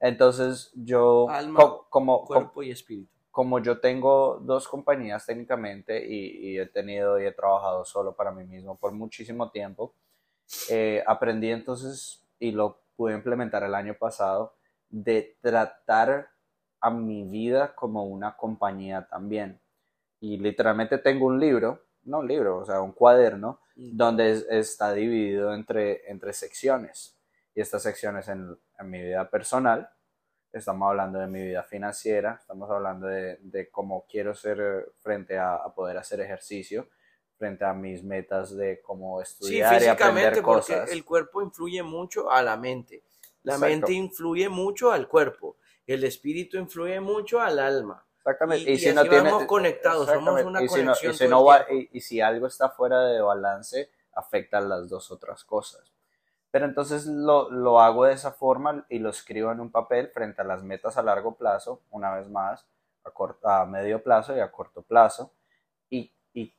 Entonces yo, Alma, como, cuerpo y espíritu. Como yo tengo dos compañías técnicamente y, he tenido y he trabajado solo para mí mismo por muchísimo tiempo, eh, aprendí entonces y lo pude implementar el año pasado de tratar a mi vida como una compañía también. Y literalmente tengo un libro, no un libro, o sea, un cuaderno, donde está dividido entre, entre secciones. Y estas secciones en, en, mi vida personal, estamos hablando de mi vida financiera, estamos hablando de, de cómo quiero ser frente a, a, poder hacer ejercicio, frente a mis metas de cómo estudiar y aprender cosas. Porque el cuerpo influye mucho a la mente. La mente influye mucho al cuerpo. El espíritu influye mucho al alma. Exactamente. Y, si no tiene, conectados, somos una y conexión. Si no, y, si algo está fuera de balance, afecta a las dos otras cosas. Pero entonces lo, lo, hago de esa forma y lo escribo en un papel frente a las metas a largo plazo, una vez más, a, a medio plazo y a corto plazo. Y, y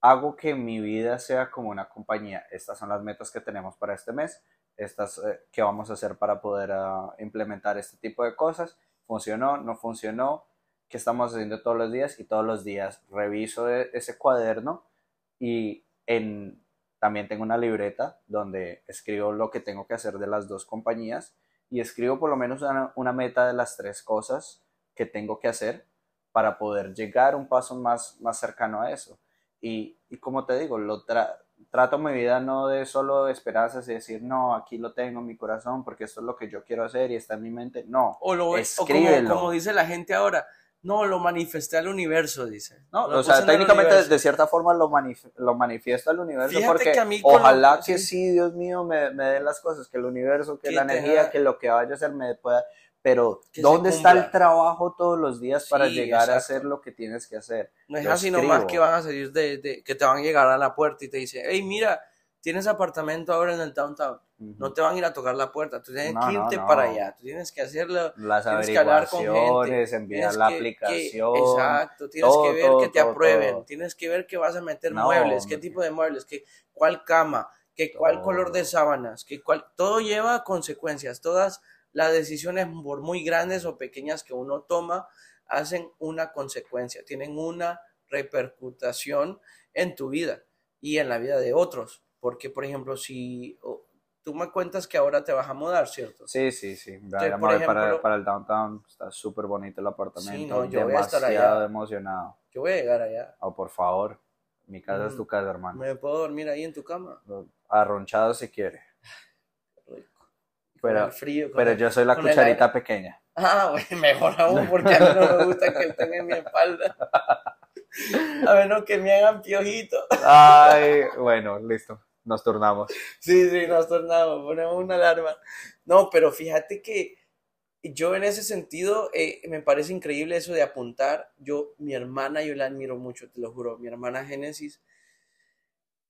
hago que mi vida sea como una compañía. Estas son las metas que tenemos para este mes, estas eh, que vamos a hacer para poder uh, implementar este tipo de cosas. ¿Funcionó? ¿No funcionó? que estamos haciendo todos los días y todos los días reviso e, ese cuaderno y en, también tengo una libreta donde escribo lo que tengo que hacer de las dos compañías y escribo por lo menos una, meta de las tres cosas que tengo que hacer para poder llegar un paso más, más cercano a eso. Y, y como te digo, lo trato mi vida no de solo esperanzas y decir, no, aquí lo tengo en mi corazón porque esto es lo que yo quiero hacer y está en mi mente. No, o, lo, escríbelo. como dice la gente ahora, no, lo manifesté al universo, dice. No, o sea, técnicamente de cierta forma lo, lo manifiesto al universo porque ojalá que sí. Dios mío, me, me dé las cosas, que el universo, que, la energía, que lo que vaya a hacer me pueda... Pero, ¿dónde está el trabajo todos los días para llegar a hacer lo que tienes que hacer? No es así nomás que van a salir de, de, que te van a llegar a la puerta y te dice, hey, mira, tienes apartamento ahora en el downtown, no te van a ir a tocar la puerta, tú tienes que irte para allá, tú tienes que hacerlo, las tienes que hablar con gente, enviar la aplicación, exacto, tienes que ver que te aprueben, tienes que ver que vas a meter muebles, qué tipo de muebles, que, cuál cama, que cuál color de sábanas, que cuál, todo lleva consecuencias, todas las decisiones por muy grandes o pequeñas que uno toma hacen una consecuencia, tienen una repercutación en tu vida y en la vida de otros. Porque, por ejemplo, si tú me cuentas que ahora te vas a mudar, ¿cierto? Sí, sí, sí. para, para, el downtown está súper bonito el apartamento. yo voy a estar allá. emocionado. Yo voy a llegar allá. Oh, por favor. Mi casa es tu mm, casa, hermano. ¿Me puedo dormir ahí en tu cama? Arronchado si quiere. Rico. Pero, frío, pero yo soy la cucharita pequeña. Ah, bueno, mejor aún, porque a mí no me gusta que tenga en mi espalda. A menos que me hagan piojito. Ay, bueno, listo nos tornamos. Sí, sí, nos tornamos, ponemos una alarma. No, pero fíjate que yo en ese sentido eh, me parece increíble eso de apuntar. Yo, mi hermana, yo la admiro mucho, te lo juro. Mi hermana Génesis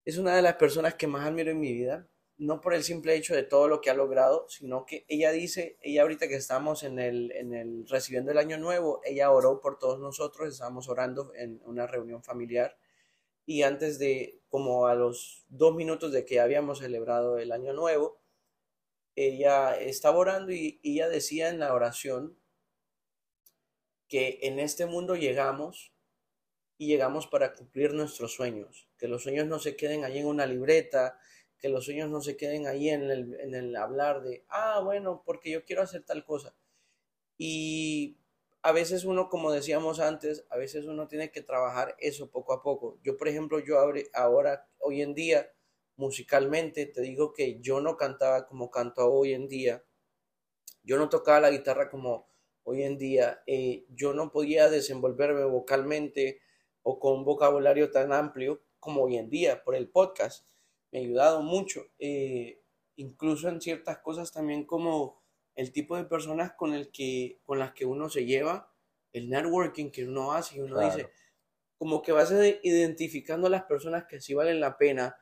es una de las personas que más admiro en mi vida. No por el simple hecho de todo lo que ha logrado, sino que ella dice, ella ahorita que estamos en el, en el recibiendo el año nuevo, ella oró por todos nosotros, estábamos orando en una reunión familiar y antes de, como a los dos minutos de que habíamos celebrado el año nuevo, ella estaba orando y, ella decía en la oración que en este mundo llegamos y llegamos para cumplir nuestros sueños, que los sueños no se queden ahí en una libreta, que los sueños no se queden ahí en el hablar de, ah, bueno, porque yo quiero hacer tal cosa. Y a veces uno, como decíamos antes, a veces uno tiene que trabajar eso poco a poco. Yo, por ejemplo, yo ahora, hoy en día, musicalmente, te digo que yo no cantaba como canto hoy en día. Yo no tocaba la guitarra como hoy en día. Eh, yo no podía desenvolverme vocalmente o con un vocabulario tan amplio como hoy en día por el podcast. Me ha ayudado mucho. Eh, incluso en ciertas cosas también como el tipo de personas con, el que, con las que uno se lleva, el networking que uno hace y uno dice, como que vas identificando a las personas que sí valen la pena,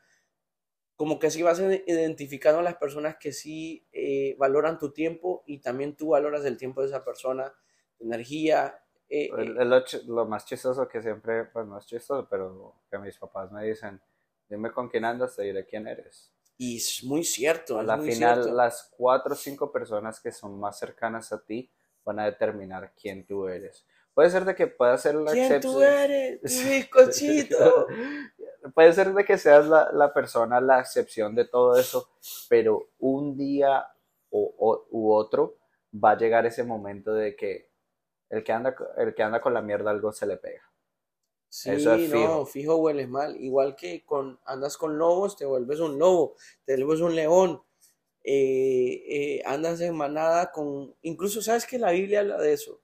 como que sí vas identificando a las personas que sí eh, valoran tu tiempo y también tú valoras el tiempo de esa persona, tu energía. Eh, eh. lo, más chistoso que siempre, pues no es chistoso, pero que mis papás me dicen, dime con quién andas, te diré quién eres. Y es muy cierto. A la final, las cuatro o cinco personas que son más cercanas a ti van a determinar quién tú eres. Puede ser de que pueda ser la ¿Quién tú eres? bizcochito. Puede ser de que seas la, la, persona, la excepción de todo eso, pero un día o, u otro va a llegar ese momento de que el que anda, el que anda con la mierda algo se le pega. Sí, no, fijo hueles mal. Igual que con andas con lobos, te vuelves un lobo, te vuelves un león. Eh, eh, andas en manada con... Incluso, ¿sabes que la Biblia habla de eso?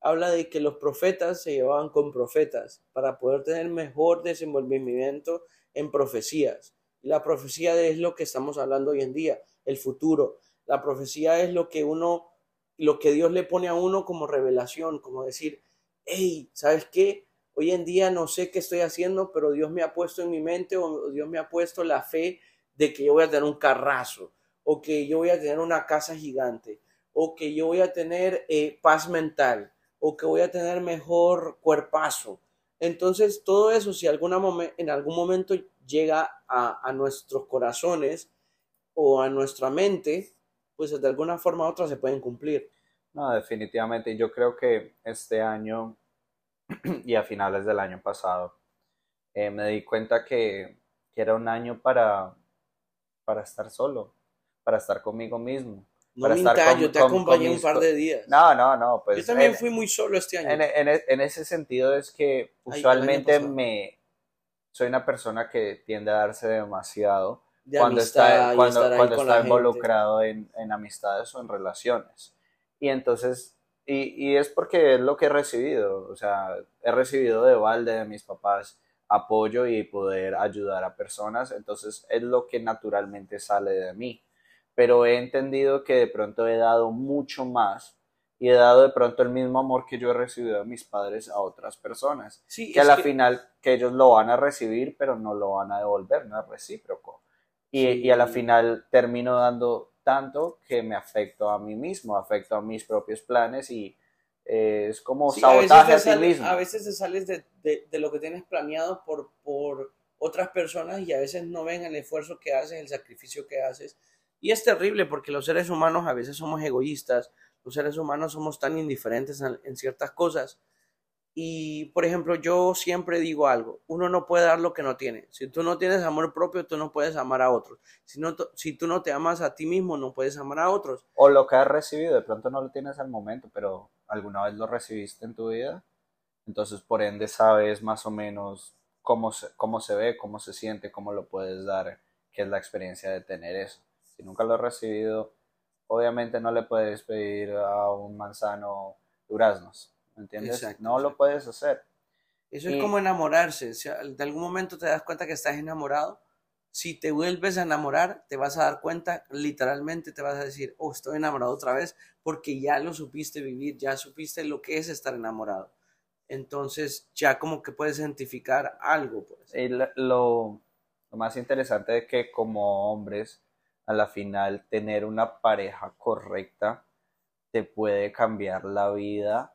Habla de que los profetas se llevaban con profetas para poder tener mejor desenvolvimiento en profecías. La profecía es lo que estamos hablando hoy en día, el futuro. La profecía es lo que uno, lo que Dios le pone a uno como revelación, como decir, hey, ¿sabes qué? Hoy en día no sé qué estoy haciendo, pero Dios me ha puesto en mi mente o Dios me ha puesto la fe de que yo voy a tener un carrazo, o que yo voy a tener una casa gigante, o que yo voy a tener eh, paz mental, o que voy a tener mejor cuerpazo. Entonces, todo eso, si alguna en algún momento llega a, a nuestros corazones o a nuestra mente, pues de alguna forma u otra se pueden cumplir. No, definitivamente. Yo creo que este año y a finales del año pasado, eh, me di cuenta que, era un año para, para estar solo, para estar conmigo mismo. No para estar yo te acompañé un par de días. No, no, no. Pues, yo también fui muy solo este año. En, en, ese sentido es que usualmente me soy una persona que tiende a darse demasiado cuando está, cuando, cuando está involucrado en, en amistades o en relaciones. Y entonces y, es porque es lo que he recibido, o sea, he recibido de balde de mis papás apoyo y poder ayudar a personas, entonces es lo que naturalmente sale de mí. Pero he entendido que de pronto he dado mucho más y he dado de pronto el mismo amor que yo he recibido de mis padres a otras personas. que a la final que ellos lo van a recibir, pero no lo van a devolver, no es recíproco. Y, y a la final termino dando tanto que me afecto a mí mismo, afecto a mis propios planes y eh, es como sabotaje a, ti mismo. A veces te sales de, de, lo que tienes planeado por, por otras personas y a veces no ven el esfuerzo que haces, el sacrificio que haces. Y es terrible porque los seres humanos a veces somos egoístas, los seres humanos somos tan indiferentes en ciertas cosas y, por ejemplo, yo siempre digo algo, uno no puede dar lo que no tiene. Si tú no tienes amor propio, tú no puedes amar a otros. Si, no, si tú no te amas a ti mismo, no puedes amar a otros. O lo que has recibido, de pronto no lo tienes al momento, pero alguna vez lo recibiste en tu vida. Entonces, por ende, sabes más o menos cómo se, cómo se ve, cómo se siente, cómo lo puedes dar, qué es la experiencia de tener eso. Si nunca lo has recibido, obviamente no le puedes pedir a un manzano duraznos ¿me entiendes? no lo puedes hacer. Eso es como enamorarse. Si de algún momento te das cuenta que estás enamorado, si te vuelves a enamorar, te vas a dar cuenta, literalmente te vas a decir, oh, estoy enamorado otra vez, porque ya lo supiste vivir, ya supiste lo que es estar enamorado. Entonces, ya como que puedes identificar algo. Pues. lo, lo más interesante es que como hombres, a la final, tener una pareja correcta te puede cambiar la vida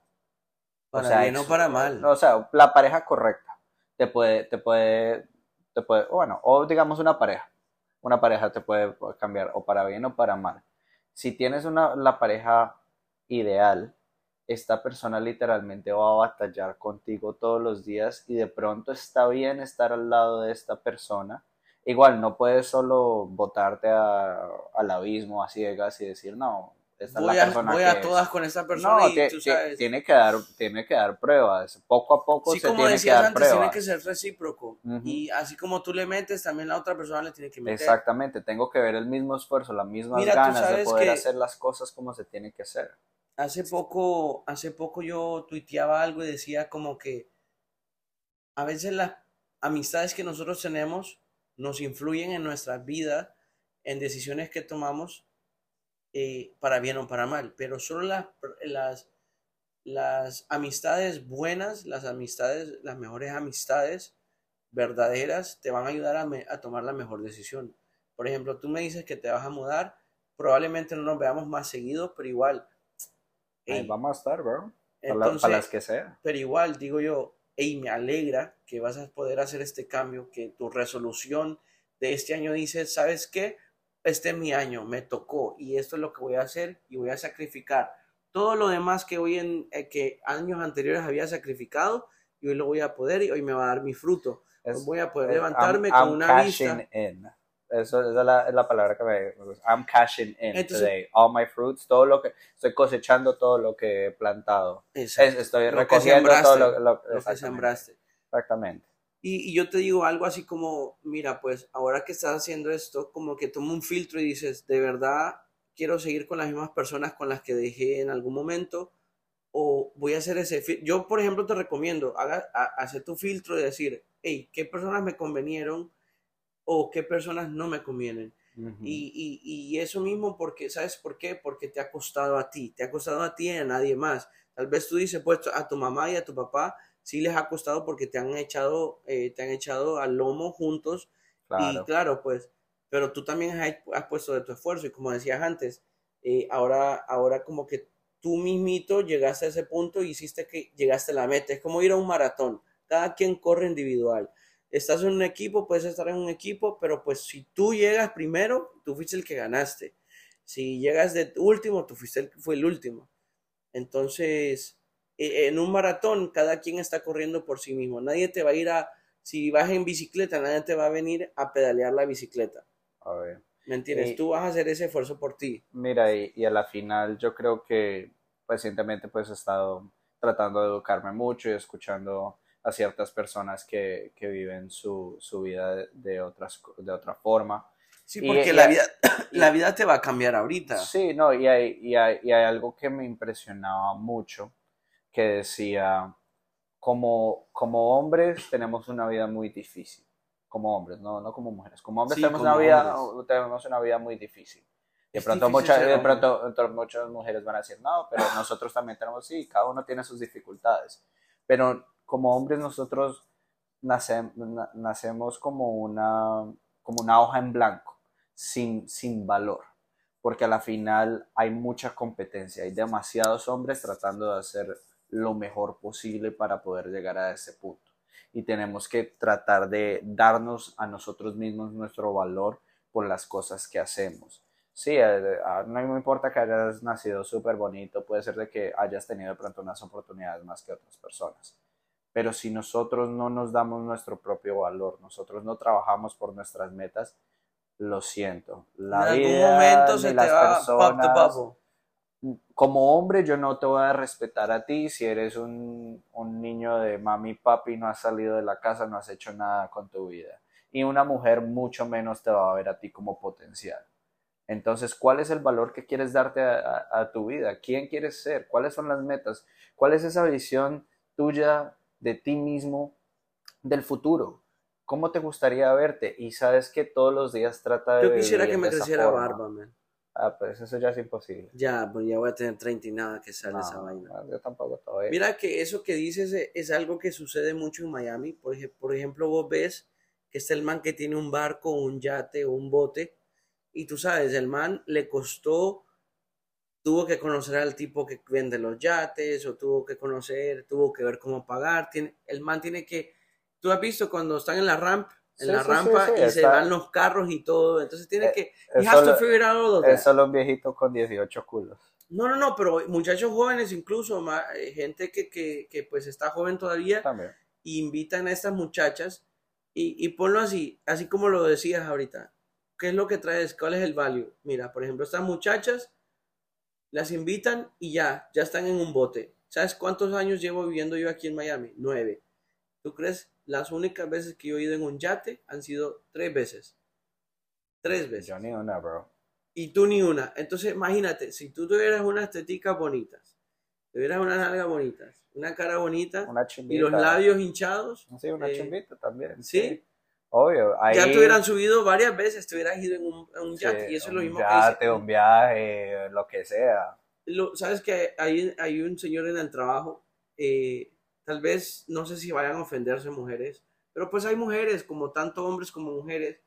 para o sea, bien o para mal. O sea, la pareja correcta te puede, te puede, te puede, bueno, o digamos una pareja. Una pareja te puede cambiar o para bien o para mal. Si tienes una, la pareja ideal, esta persona literalmente va a batallar contigo todos los días y de pronto está bien estar al lado de esta persona. Igual no puedes solo botarte al abismo a ciegas y decir, no, esta voy, es la a, persona voy que a es. todas con esta persona No, y tú sabes. tiene que dar, tiene que dar pruebas. Poco a poco Sí, se como tiene que decías dar antes, tiene pruebas. que ser recíproco. Ujú. Y así como tú le metes, también la otra persona le tiene que meter. Exactamente, tengo que ver el mismo esfuerzo, las mismas Mira, ganas de poder que- hacer las cosas como se tienen que hacer. Hace poco, hace poco yo tuiteaba algo y decía como que a veces las amistades que nosotros tenemos nos influyen en nuestra vida, en decisiones que tomamos, eh, para bien o para mal, pero solo las, las, las amistades buenas, las amistades, las mejores amistades verdaderas te van a ayudar a, me- a tomar la mejor decisión. Por ejemplo, tú me dices que te vas a mudar, probablemente no nos veamos más seguido, pero igual. Ahí ey, vamos a estar, bro. Para, entonces, para las que sea. pero igual digo yo, y me alegra que vas a poder hacer este cambio, que tu resolución de este año dice, ¿sabes qué? Este es mi año, me tocó y esto es lo que voy a hacer y voy a sacrificar todo lo demás que hoy en eh, que años anteriores había sacrificado y hoy lo voy a poder y hoy me va a dar mi fruto. Es- voy a poder levantarme I'm- con I'm una cashing vista. in. Eso, esa es la, es la palabra que me, gusta. I'm cashing in Entonces- today. All my fruits, todo lo que estoy cosechando, todo lo que he plantado. Exacto, estoy recogiendo todo lo, lo- lo que sembraste. Exactamente. Y, y yo te digo algo así como, mira, pues ahora que estás haciendo esto, como que toma un filtro y dices, de verdad quiero seguir con las mismas personas con las que dejé en algún momento, o voy a hacer ese filtro. Yo, por ejemplo, te recomiendo, haga, hacer tu filtro de decir, hey, ¿qué personas me convenieron o qué personas no me convienen? Y, y eso mismo, porque, ¿sabes por qué? Porque te ha costado a ti, te ha costado a ti y a nadie más. Tal vez tú dices, pues a tu mamá y a tu papá sí les ha costado porque te han echado, eh, te han echado al lomo juntos. claro. Y claro, pues, pero tú también has, has puesto de tu esfuerzo y como decías antes, eh, ahora, ahora como que tú mismito llegaste a ese punto y hiciste que llegaste a la meta. Es como ir a un maratón. Cada quien corre individual. Estás en un equipo, puedes estar en un equipo, pero pues si tú llegas primero, tú fuiste el que ganaste. Si llegas de último, tú fuiste el que fue el último. Entonces, en un maratón, cada quien está corriendo por sí mismo. Nadie te va a ir a, si vas en bicicleta, nadie te va a venir a pedalear la bicicleta. A ver. ¿Me entiendes? Y- Tú vas a hacer ese esfuerzo por ti. Mira, y, y a la final yo creo que recientemente pues he estado tratando de educarme mucho y escuchando a ciertas personas que, que viven su, su vida de, de otras, de otra forma. Sí, porque y- la, vida, la vida te va a cambiar ahorita. Sí, no, y hay, y hay, y hay algo que me impresionaba mucho, que decía, como, como hombres tenemos una vida muy difícil, como hombres, no, no como mujeres, como hombres Sí, tenemos, como una vida, hombres. tenemos una vida muy difícil. De pronto, muchas, de pronto muchas mujeres van a decir, no, pero nosotros también tenemos, sí, cada uno tiene sus dificultades, pero como hombres nosotros nace- na- nacemos como una, como una hoja en blanco, sin, sin valor, porque a la final hay mucha competencia, hay demasiados hombres tratando de hacer lo mejor posible para poder llegar a ese punto. Y tenemos que tratar de darnos a nosotros mismos nuestro valor por las cosas que hacemos. Sí, eh, ah, no me importa que hayas nacido súper bonito, puede ser de que hayas tenido de pronto unas oportunidades más que otras personas. Pero si nosotros no nos damos nuestro propio valor, nosotros no trabajamos por nuestras metas, lo siento. La en algún momento se te las va personas- bubble. Como hombre yo no te voy a respetar a ti si eres un, un niño de mami papi, no has salido de la casa, no has hecho nada con tu vida. Y una mujer mucho menos te va a ver a ti como potencial. Entonces, ¿cuál es el valor que quieres darte a, a- a tu vida? ¿Quién quieres ser? ¿Cuáles son las metas? ¿Cuál es esa visión tuya de ti mismo del futuro? ¿Cómo te gustaría verte? Y sabes que todos los días trata de Yo quisiera que me creciera forma. barba, man. Ah, pues eso ya es imposible. Ya, pues ya voy a tener 30 y nada que sale No, esa vaina. no, yo tampoco todavía. Mira que eso que dices eh, es algo que sucede mucho en Miami. Por, por ejemplo, vos ves que está el man que tiene un barco, un yate o un bote. Y tú sabes, el man le costó, tuvo que conocer al tipo que vende los yates o tuvo que conocer, tuvo que ver cómo pagar. Tiene, el man tiene que, tú has visto cuando están en la ramp, en Sí, la sí, rampa sí, y se está- van los carros y todo. Entonces tiene Eh, que, es you have to solo- figure out all of that. Es solo un viejito con 18 culos. No, no, no, pero muchachos jóvenes incluso, ma- eh, gente que, que, que pues está joven todavía, También. y invitan a estas muchachas y, y ponlo así, así como lo decías ahorita. ¿Qué es lo que traes? ¿Cuál es el value? Mira, por ejemplo, estas muchachas las invitan y ya, ya están en un bote. ¿Sabes cuántos años llevo viviendo yo aquí en Miami? Nueve. ¿Tú crees? Las únicas veces que yo he ido en un yate han sido tres veces. Tres veces. Yo ni una, bro. Y tú ni una. Entonces, imagínate, si tú tuvieras unas teticas bonitas, tuvieras unas nalgas bonitas, una cara bonita Una y los labios hinchados, Sí, una eh, chimbita también. ¿sí? Obvio. Ahí, ya te hubieran subido varias veces, te hubieras ido en un, en un sí, yate. y eso es lo un mismo yate, que dice. un viaje, lo que sea. lo- sabes que hay, hay un señor en el trabajo, eh, tal vez, no sé si vayan a ofenderse mujeres, pero pues hay mujeres, como tanto hombres como mujeres,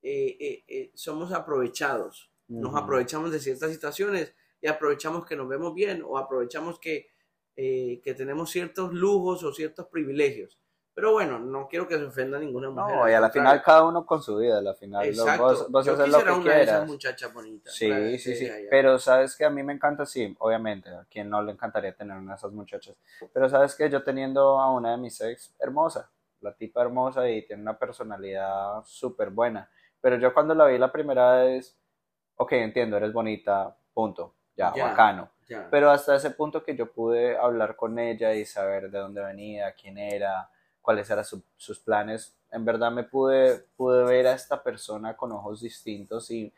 eh, eh, eh, somos aprovechados, nos aprovechamos de ciertas situaciones y aprovechamos que nos vemos bien o aprovechamos que, que tenemos ciertos lujos o ciertos privilegios. Pero bueno, no quiero que se ofenda ninguna mujer. No, y a la final cada uno con su vida, a la final Exacto. vos, vos Yo haces lo que una de esas quieras. muchachas bonitas. Sí, sí, sí. Pero sabes que a mí me encanta, sí, obviamente, a quien no le encantaría tener una de esas muchachas. Pero sabes que yo teniendo a una de mis ex, hermosa, la tipa hermosa y tiene una personalidad súper buena. Pero yo cuando la vi la primera vez, ok, entiendo, eres bonita, punto, ya, Ya. bacano. Ya. Pero hasta ese punto que yo pude hablar con ella y saber de dónde venía, quién era, cuáles eran su- sus planes, en verdad me pude, pude ver a esta persona con ojos distintos y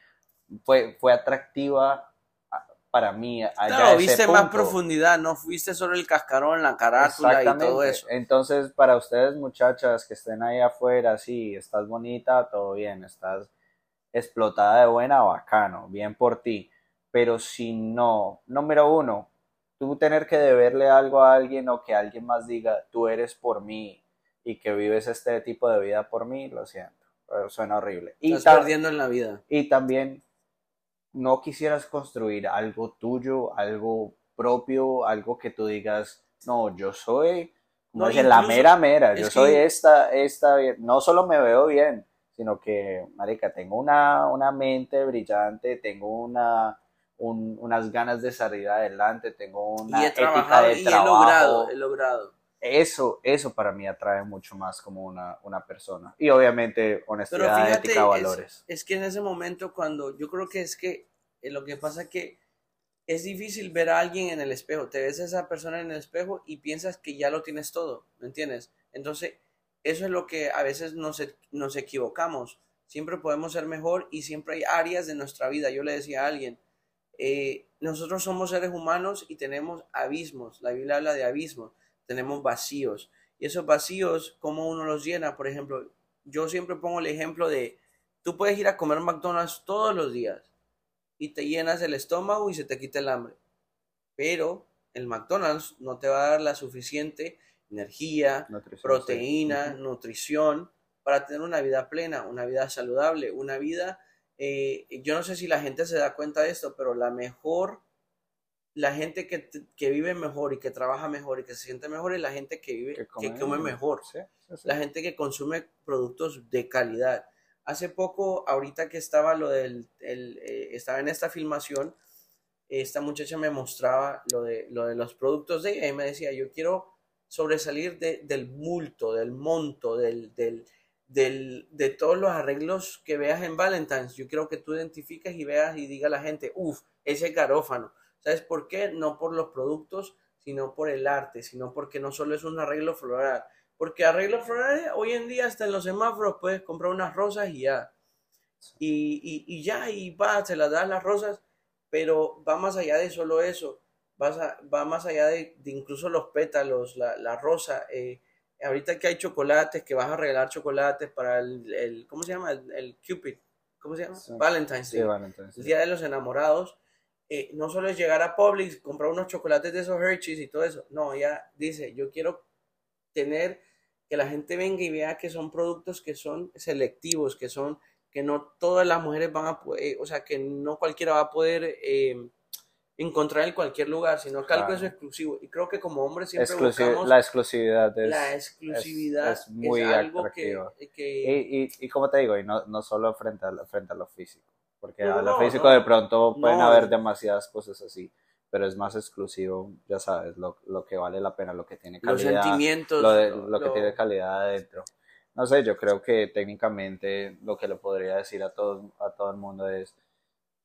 fue, fue atractiva a- para mí allá Claro, ese viste más punto. profundidad, no fuiste solo el cascarón, la carátula y todo eso. Entonces, para ustedes muchachas que estén ahí afuera, sí, estás bonita, todo bien, estás explotada de buena, bacano, bien por ti. Pero si no, número uno, tú tener que deberle algo a alguien o que alguien más diga, tú eres por mí y que vives este tipo de vida por mí, lo siento, eh, suena horrible. Y, Estás perdiendo en la vida. y también no quisieras construir algo tuyo, algo propio, algo que tú digas, no, yo soy, No, dicen, la mera mera, yo que- soy esta, esta, no solo me veo bien, sino que, marica, tengo una, una mente brillante, tengo una, un- unas ganas de salir adelante, tengo una Y he ética trabajado de y he trabajo. logrado, he logrado. Eso, eso para mí atrae mucho más como una, una persona. Y obviamente Pero honestidad, fíjate, ética, es, valores. es que en ese momento cuando yo creo que es que eh, lo que pasa es que es difícil ver a alguien en el espejo. Te ves a esa persona en el espejo y piensas que ya lo tienes todo, ¿me entiendes? Entonces, eso es lo que a veces nos, e- nos equivocamos. Siempre podemos ser mejor y siempre hay áreas de nuestra vida. Yo le decía a alguien, eh, nosotros somos seres humanos y tenemos abismos. La Biblia habla de abismos. Tenemos vacíos. Y esos vacíos, ¿cómo uno los llena? Por ejemplo, yo siempre pongo el ejemplo de, tú puedes ir a comer McDonald's todos los días y te llenas el estómago y se te quita el hambre. Pero el McDonald's no te va a dar la suficiente energía, Nutrición, proteína, nutrición para tener una vida plena, una vida saludable, una vida, eh, yo no sé si la gente se da cuenta de esto, pero la mejor, la gente que, que vive mejor y que trabaja mejor y que se siente mejor es la gente que vive, que come, mejor, Sí, sí, sí. la gente que consume productos de calidad. Hace poco, ahorita que estaba lo del, el, eh, estaba en esta filmación, esta muchacha me mostraba lo de, lo de los productos de ella y me decía, yo quiero sobresalir de- del bulto, del monto, del, del, del- de todos los arreglos que veas en Valentine's. Yo quiero que tú identifiques y veas y diga a la gente, uff, ese garófano. ¿Sabes por qué? No por los productos, sino por el arte, sino porque no solo es un arreglo floral. Porque arreglos florales, hoy en día hasta en los semáforos puedes comprar unas rosas y ya. Y, y, y ya, y va, se las das las rosas, pero va más allá de solo eso. Vas a- va más allá de, de incluso los pétalos, la, la rosa. eh, ahorita que hay chocolates, que vas a regalar chocolates para el, el- ¿cómo se llama? El, el Cupid. ¿Cómo se llama? Sí. Valentine's Sí, Day vale, entonces. el Día de los Enamorados, eh, no solo es llegar a Publix, comprar unos chocolates de esos Hershey's y todo eso. No, ella dice, yo quiero tener que la gente venga y vea que son productos que son selectivos, que son, que no todas las mujeres van a poder, o sea, que no cualquiera va a poder eh, encontrar en cualquier lugar, sino que algo es exclusivo. Y creo que como hombres siempre Exclusi- buscamos la exclusividad es, la exclusividad, es muy algo que, que- y, y, y como te digo, y no, no solo frente a, frente a lo físico, porque No, a lo no, físico no. de pronto pueden haber demasiadas cosas así, pero es más exclusivo, ya sabes, lo, lo que vale la pena, lo que tiene los calidad, sentimientos, lo, de- lo- lo que tiene calidad adentro. No sé, yo creo que técnicamente lo que le podría decir a todo, a todo el mundo es,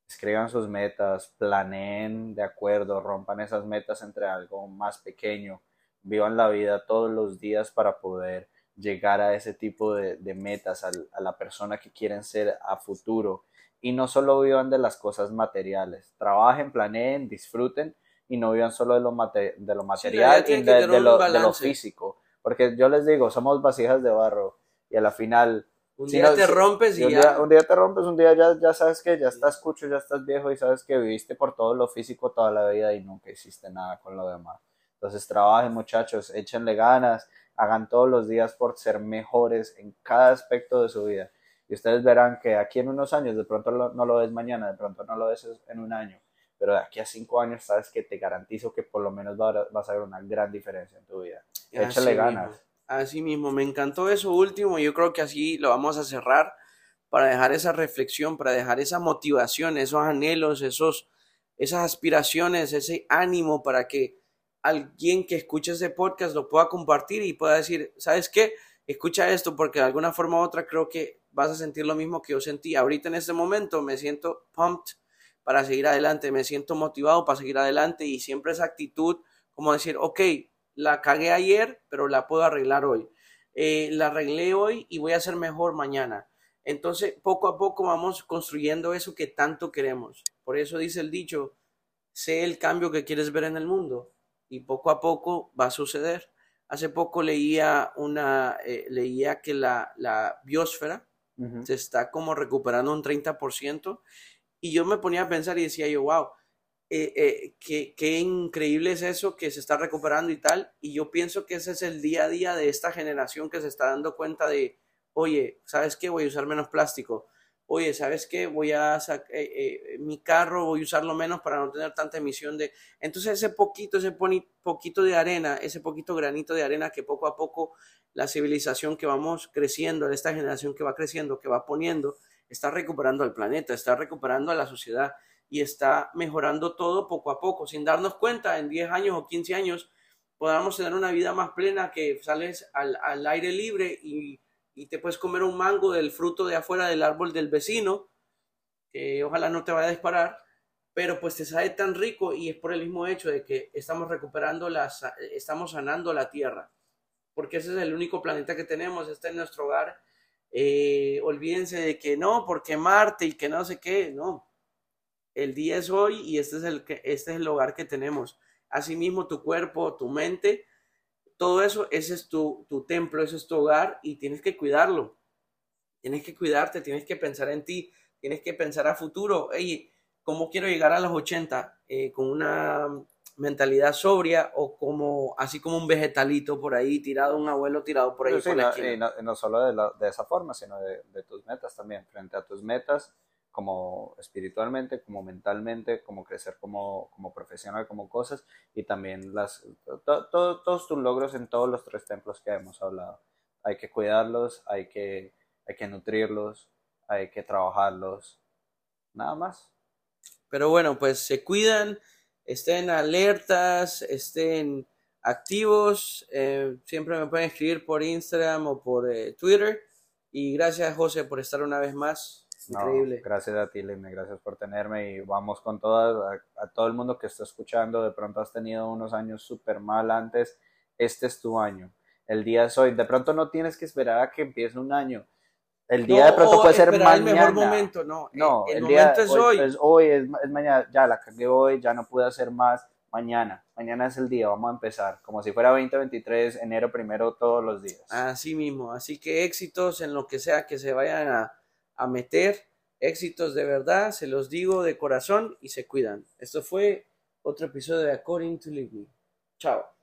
escriban sus metas, planeen de acuerdo, rompan esas metas entre algo más pequeño, vivan la vida todos los días para poder llegar a ese tipo de, metas, a, la persona que quieren ser a futuro. Y no solo vivan de las cosas materiales, trabajen, planeen, disfruten y no vivan solo de lo, de lo material y de, lo, físico. Porque yo les digo, somos vasijas de barro y a la final... Un día te rompes y un ya... Día, un día te rompes, un día ya, ya sabes que ya estás cucho, ya estás viejo y sabes que viviste por todo lo físico toda la vida y nunca hiciste nada con lo demás. Entonces trabajen muchachos, échenle ganas, hagan todos los días por ser mejores en cada aspecto de su vida. Y ustedes verán que aquí en unos años, de pronto no lo ves mañana, de pronto no lo ves en un año, pero de aquí a cinco años sabes que te garantizo que por lo menos vas a ver una gran diferencia en tu vida. Échale ganas. Así mismo, me encantó eso último. Yo creo que así lo vamos a cerrar para dejar esa reflexión, para dejar esa motivación, esos anhelos, esos, esas aspiraciones, ese ánimo para que alguien que escuche ese podcast lo pueda compartir y pueda decir, ¿sabes qué? Escucha esto porque de alguna forma u otra creo que vas a sentir lo mismo que yo sentí. Ahorita en este momento me siento pumped para seguir adelante, me siento motivado para seguir adelante y siempre esa actitud como decir, ok, la cagué ayer, pero la puedo arreglar hoy. Eh, la arreglé hoy y voy a ser mejor mañana. Entonces, poco a poco vamos construyendo eso que tanto queremos. Por eso dice el dicho, sé el cambio que quieres ver en el mundo y poco a poco va a suceder. Hace poco leía una, eh, leía que la, la biosfera se está como recuperando un 30% y yo me ponía a pensar y decía yo, wow, eh, eh, qué, qué, increíble es eso que se está recuperando y tal. Y yo pienso que ese es el día a día de esta generación que se está dando cuenta de, oye, ¿sabes qué? Voy a usar menos plástico oye, ¿sabes qué? Voy a sacar eh, eh, mi carro, voy a usarlo menos para no tener tanta emisión de... Entonces ese poquito, ese poquito de arena, ese poquito granito de arena que poco a poco la civilización que vamos creciendo, esta generación que va creciendo, que va poniendo, está recuperando al planeta, está recuperando a la sociedad y está mejorando todo poco a poco, sin darnos cuenta, en 10 años o 15 años podamos tener una vida más plena que sales al, al aire libre y y te puedes comer un mango del fruto de afuera del árbol del vecino, que ojalá no te vaya a disparar, pero pues te sabe tan rico y es por el mismo hecho de que estamos recuperando las, estamos sanando la tierra, porque ese es el único planeta que tenemos, está en nuestro hogar. Eh, olvídense de que no, porque Marte y que no sé qué, no. El día es hoy y este es el, este es el hogar que tenemos. Asimismo, tu cuerpo, tu mente todo eso, ese es tu, templo, ese es tu hogar y tienes que cuidarlo. Tienes que cuidarte, tienes que pensar en ti, tienes que pensar a futuro. Oye, ¿cómo quiero llegar a los 80? Eh, con una mentalidad sobria o como así como un vegetalito por ahí tirado, un abuelo tirado por ahí. y no, solo de, de, esa forma, sino de, de tus metas también. Frente a tus metas, como espiritualmente, como mentalmente, como crecer como, como profesional, como cosas, y también las, todos tus logros en todos los tres templos que hemos hablado. Hay que cuidarlos, hay que, hay que nutrirlos, hay que trabajarlos, nada más. Pero bueno, pues se cuidan, estén alertas, estén activos, eh, siempre me pueden escribir por Instagram o por eh, Twitter. Y gracias José por estar una vez más Increíble. gracias a ti, Lime, gracias por tenerme y vamos con todas, a, todo el mundo que está escuchando, de pronto has tenido unos años súper mal antes, este es tu año, el día es hoy, de pronto no tienes que esperar a que empiece un año, el día de pronto puede ser mañana. el mejor momento, no, no el, momento es hoy. Es hoy, es, mañana, ya la cagué hoy, ya no pude hacer más, mañana, mañana es el día, vamos a empezar, como si fuera 2023, enero primero todos los días. Así mismo, así que éxitos en lo que sea que se vayan a a meter éxitos de verdad, se los digo de corazón y se cuidan. Esto fue otro episodio de According to Live Chao.